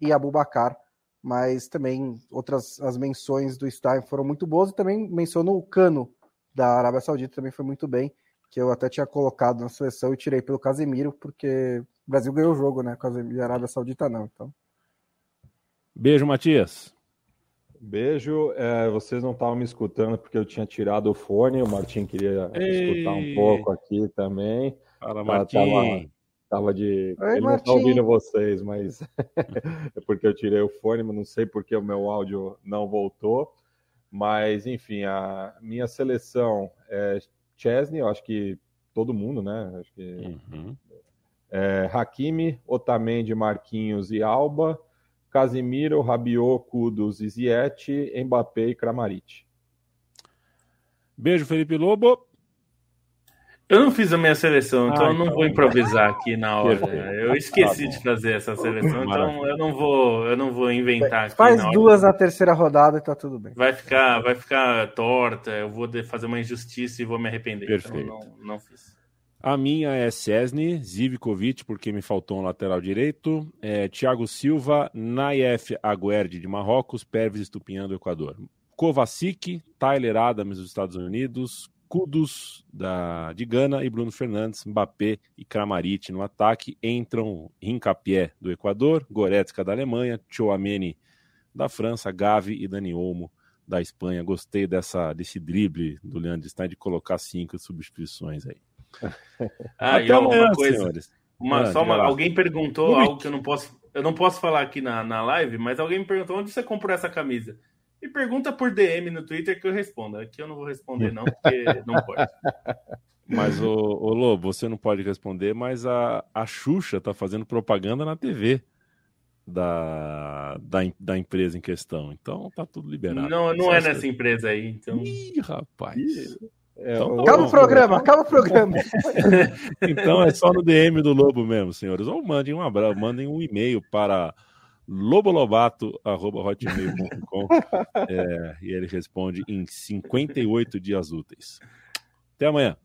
e Abubakar. Mas também outras as menções do Stein foram muito boas. E também menciono o Cano, da Arábia Saudita, também foi muito bem. Que eu até tinha colocado na seleção e tirei pelo Casemiro, porque o Brasil ganhou o jogo, né? Casemiro e a Arábia Saudita não. Então. Beijo, Matias. Beijo. É, vocês não estavam me escutando porque eu tinha tirado o fone. O Martim queria Ei. escutar um pouco aqui também. Fala, Martim. Tava, tava de. Oi, Ele Martim. não está ouvindo vocês, mas é porque eu tirei o fone, mas não sei porque o meu áudio não voltou. Mas, enfim, a minha seleção é Chesney, eu acho que todo mundo, né? Acho que. Uhum. É, Hakimi, Otamendi, Marquinhos e Alba. Casimiro, Rabiot, Kudos Ziete, Mbappé e Kramaric. Beijo, Felipe Lobo. Eu não fiz a minha seleção, então ah, eu não então... vou improvisar aqui na hora. Eu esqueci tá de fazer essa seleção, então eu não vou, eu não vou inventar aqui. Faz na duas na terceira rodada e tá tudo bem. Vai ficar, vai ficar torta. Eu vou fazer uma injustiça e vou me arrepender. Perfeito. Então não, não fiz. A minha é Cesny, Zivkovic, porque me faltou um lateral direito. É, Thiago Silva, Naif Aguerd de Marrocos, Pervis Estupinhã do Equador. Kovacic, Tyler Adams dos Estados Unidos, Kudos da, de Gana e Bruno Fernandes, Mbappé e Kramaric no ataque. Entram Rincapié do Equador, Goretzka da Alemanha, Chouameni da França, Gavi e Dani Olmo da Espanha. Gostei dessa, desse drible do Leandro Stein de colocar cinco substituições aí. Ah, Até e amanhã, uma coisa, senhores. Uma, ah, só uma, alguém perguntou algo que eu não posso, eu não posso falar aqui na, na live, mas alguém me perguntou onde você comprou essa camisa. E pergunta por DM no Twitter que eu respondo. Aqui eu não vou responder, não, porque não pode. Mas, o, o Lobo, você não pode responder, mas a, a Xuxa tá fazendo propaganda na TV da, da, da empresa em questão. Então tá tudo liberado. Não, não é nessa empresa aí. Então... Ih, rapaz. Ih. É, então, tá acaba o programa, acaba o programa. então é só no DM do Lobo mesmo, senhores. Ou mandem um abraço, mandem um e-mail para lobolobato.hotmail.com é, e ele responde em 58 dias úteis. Até amanhã.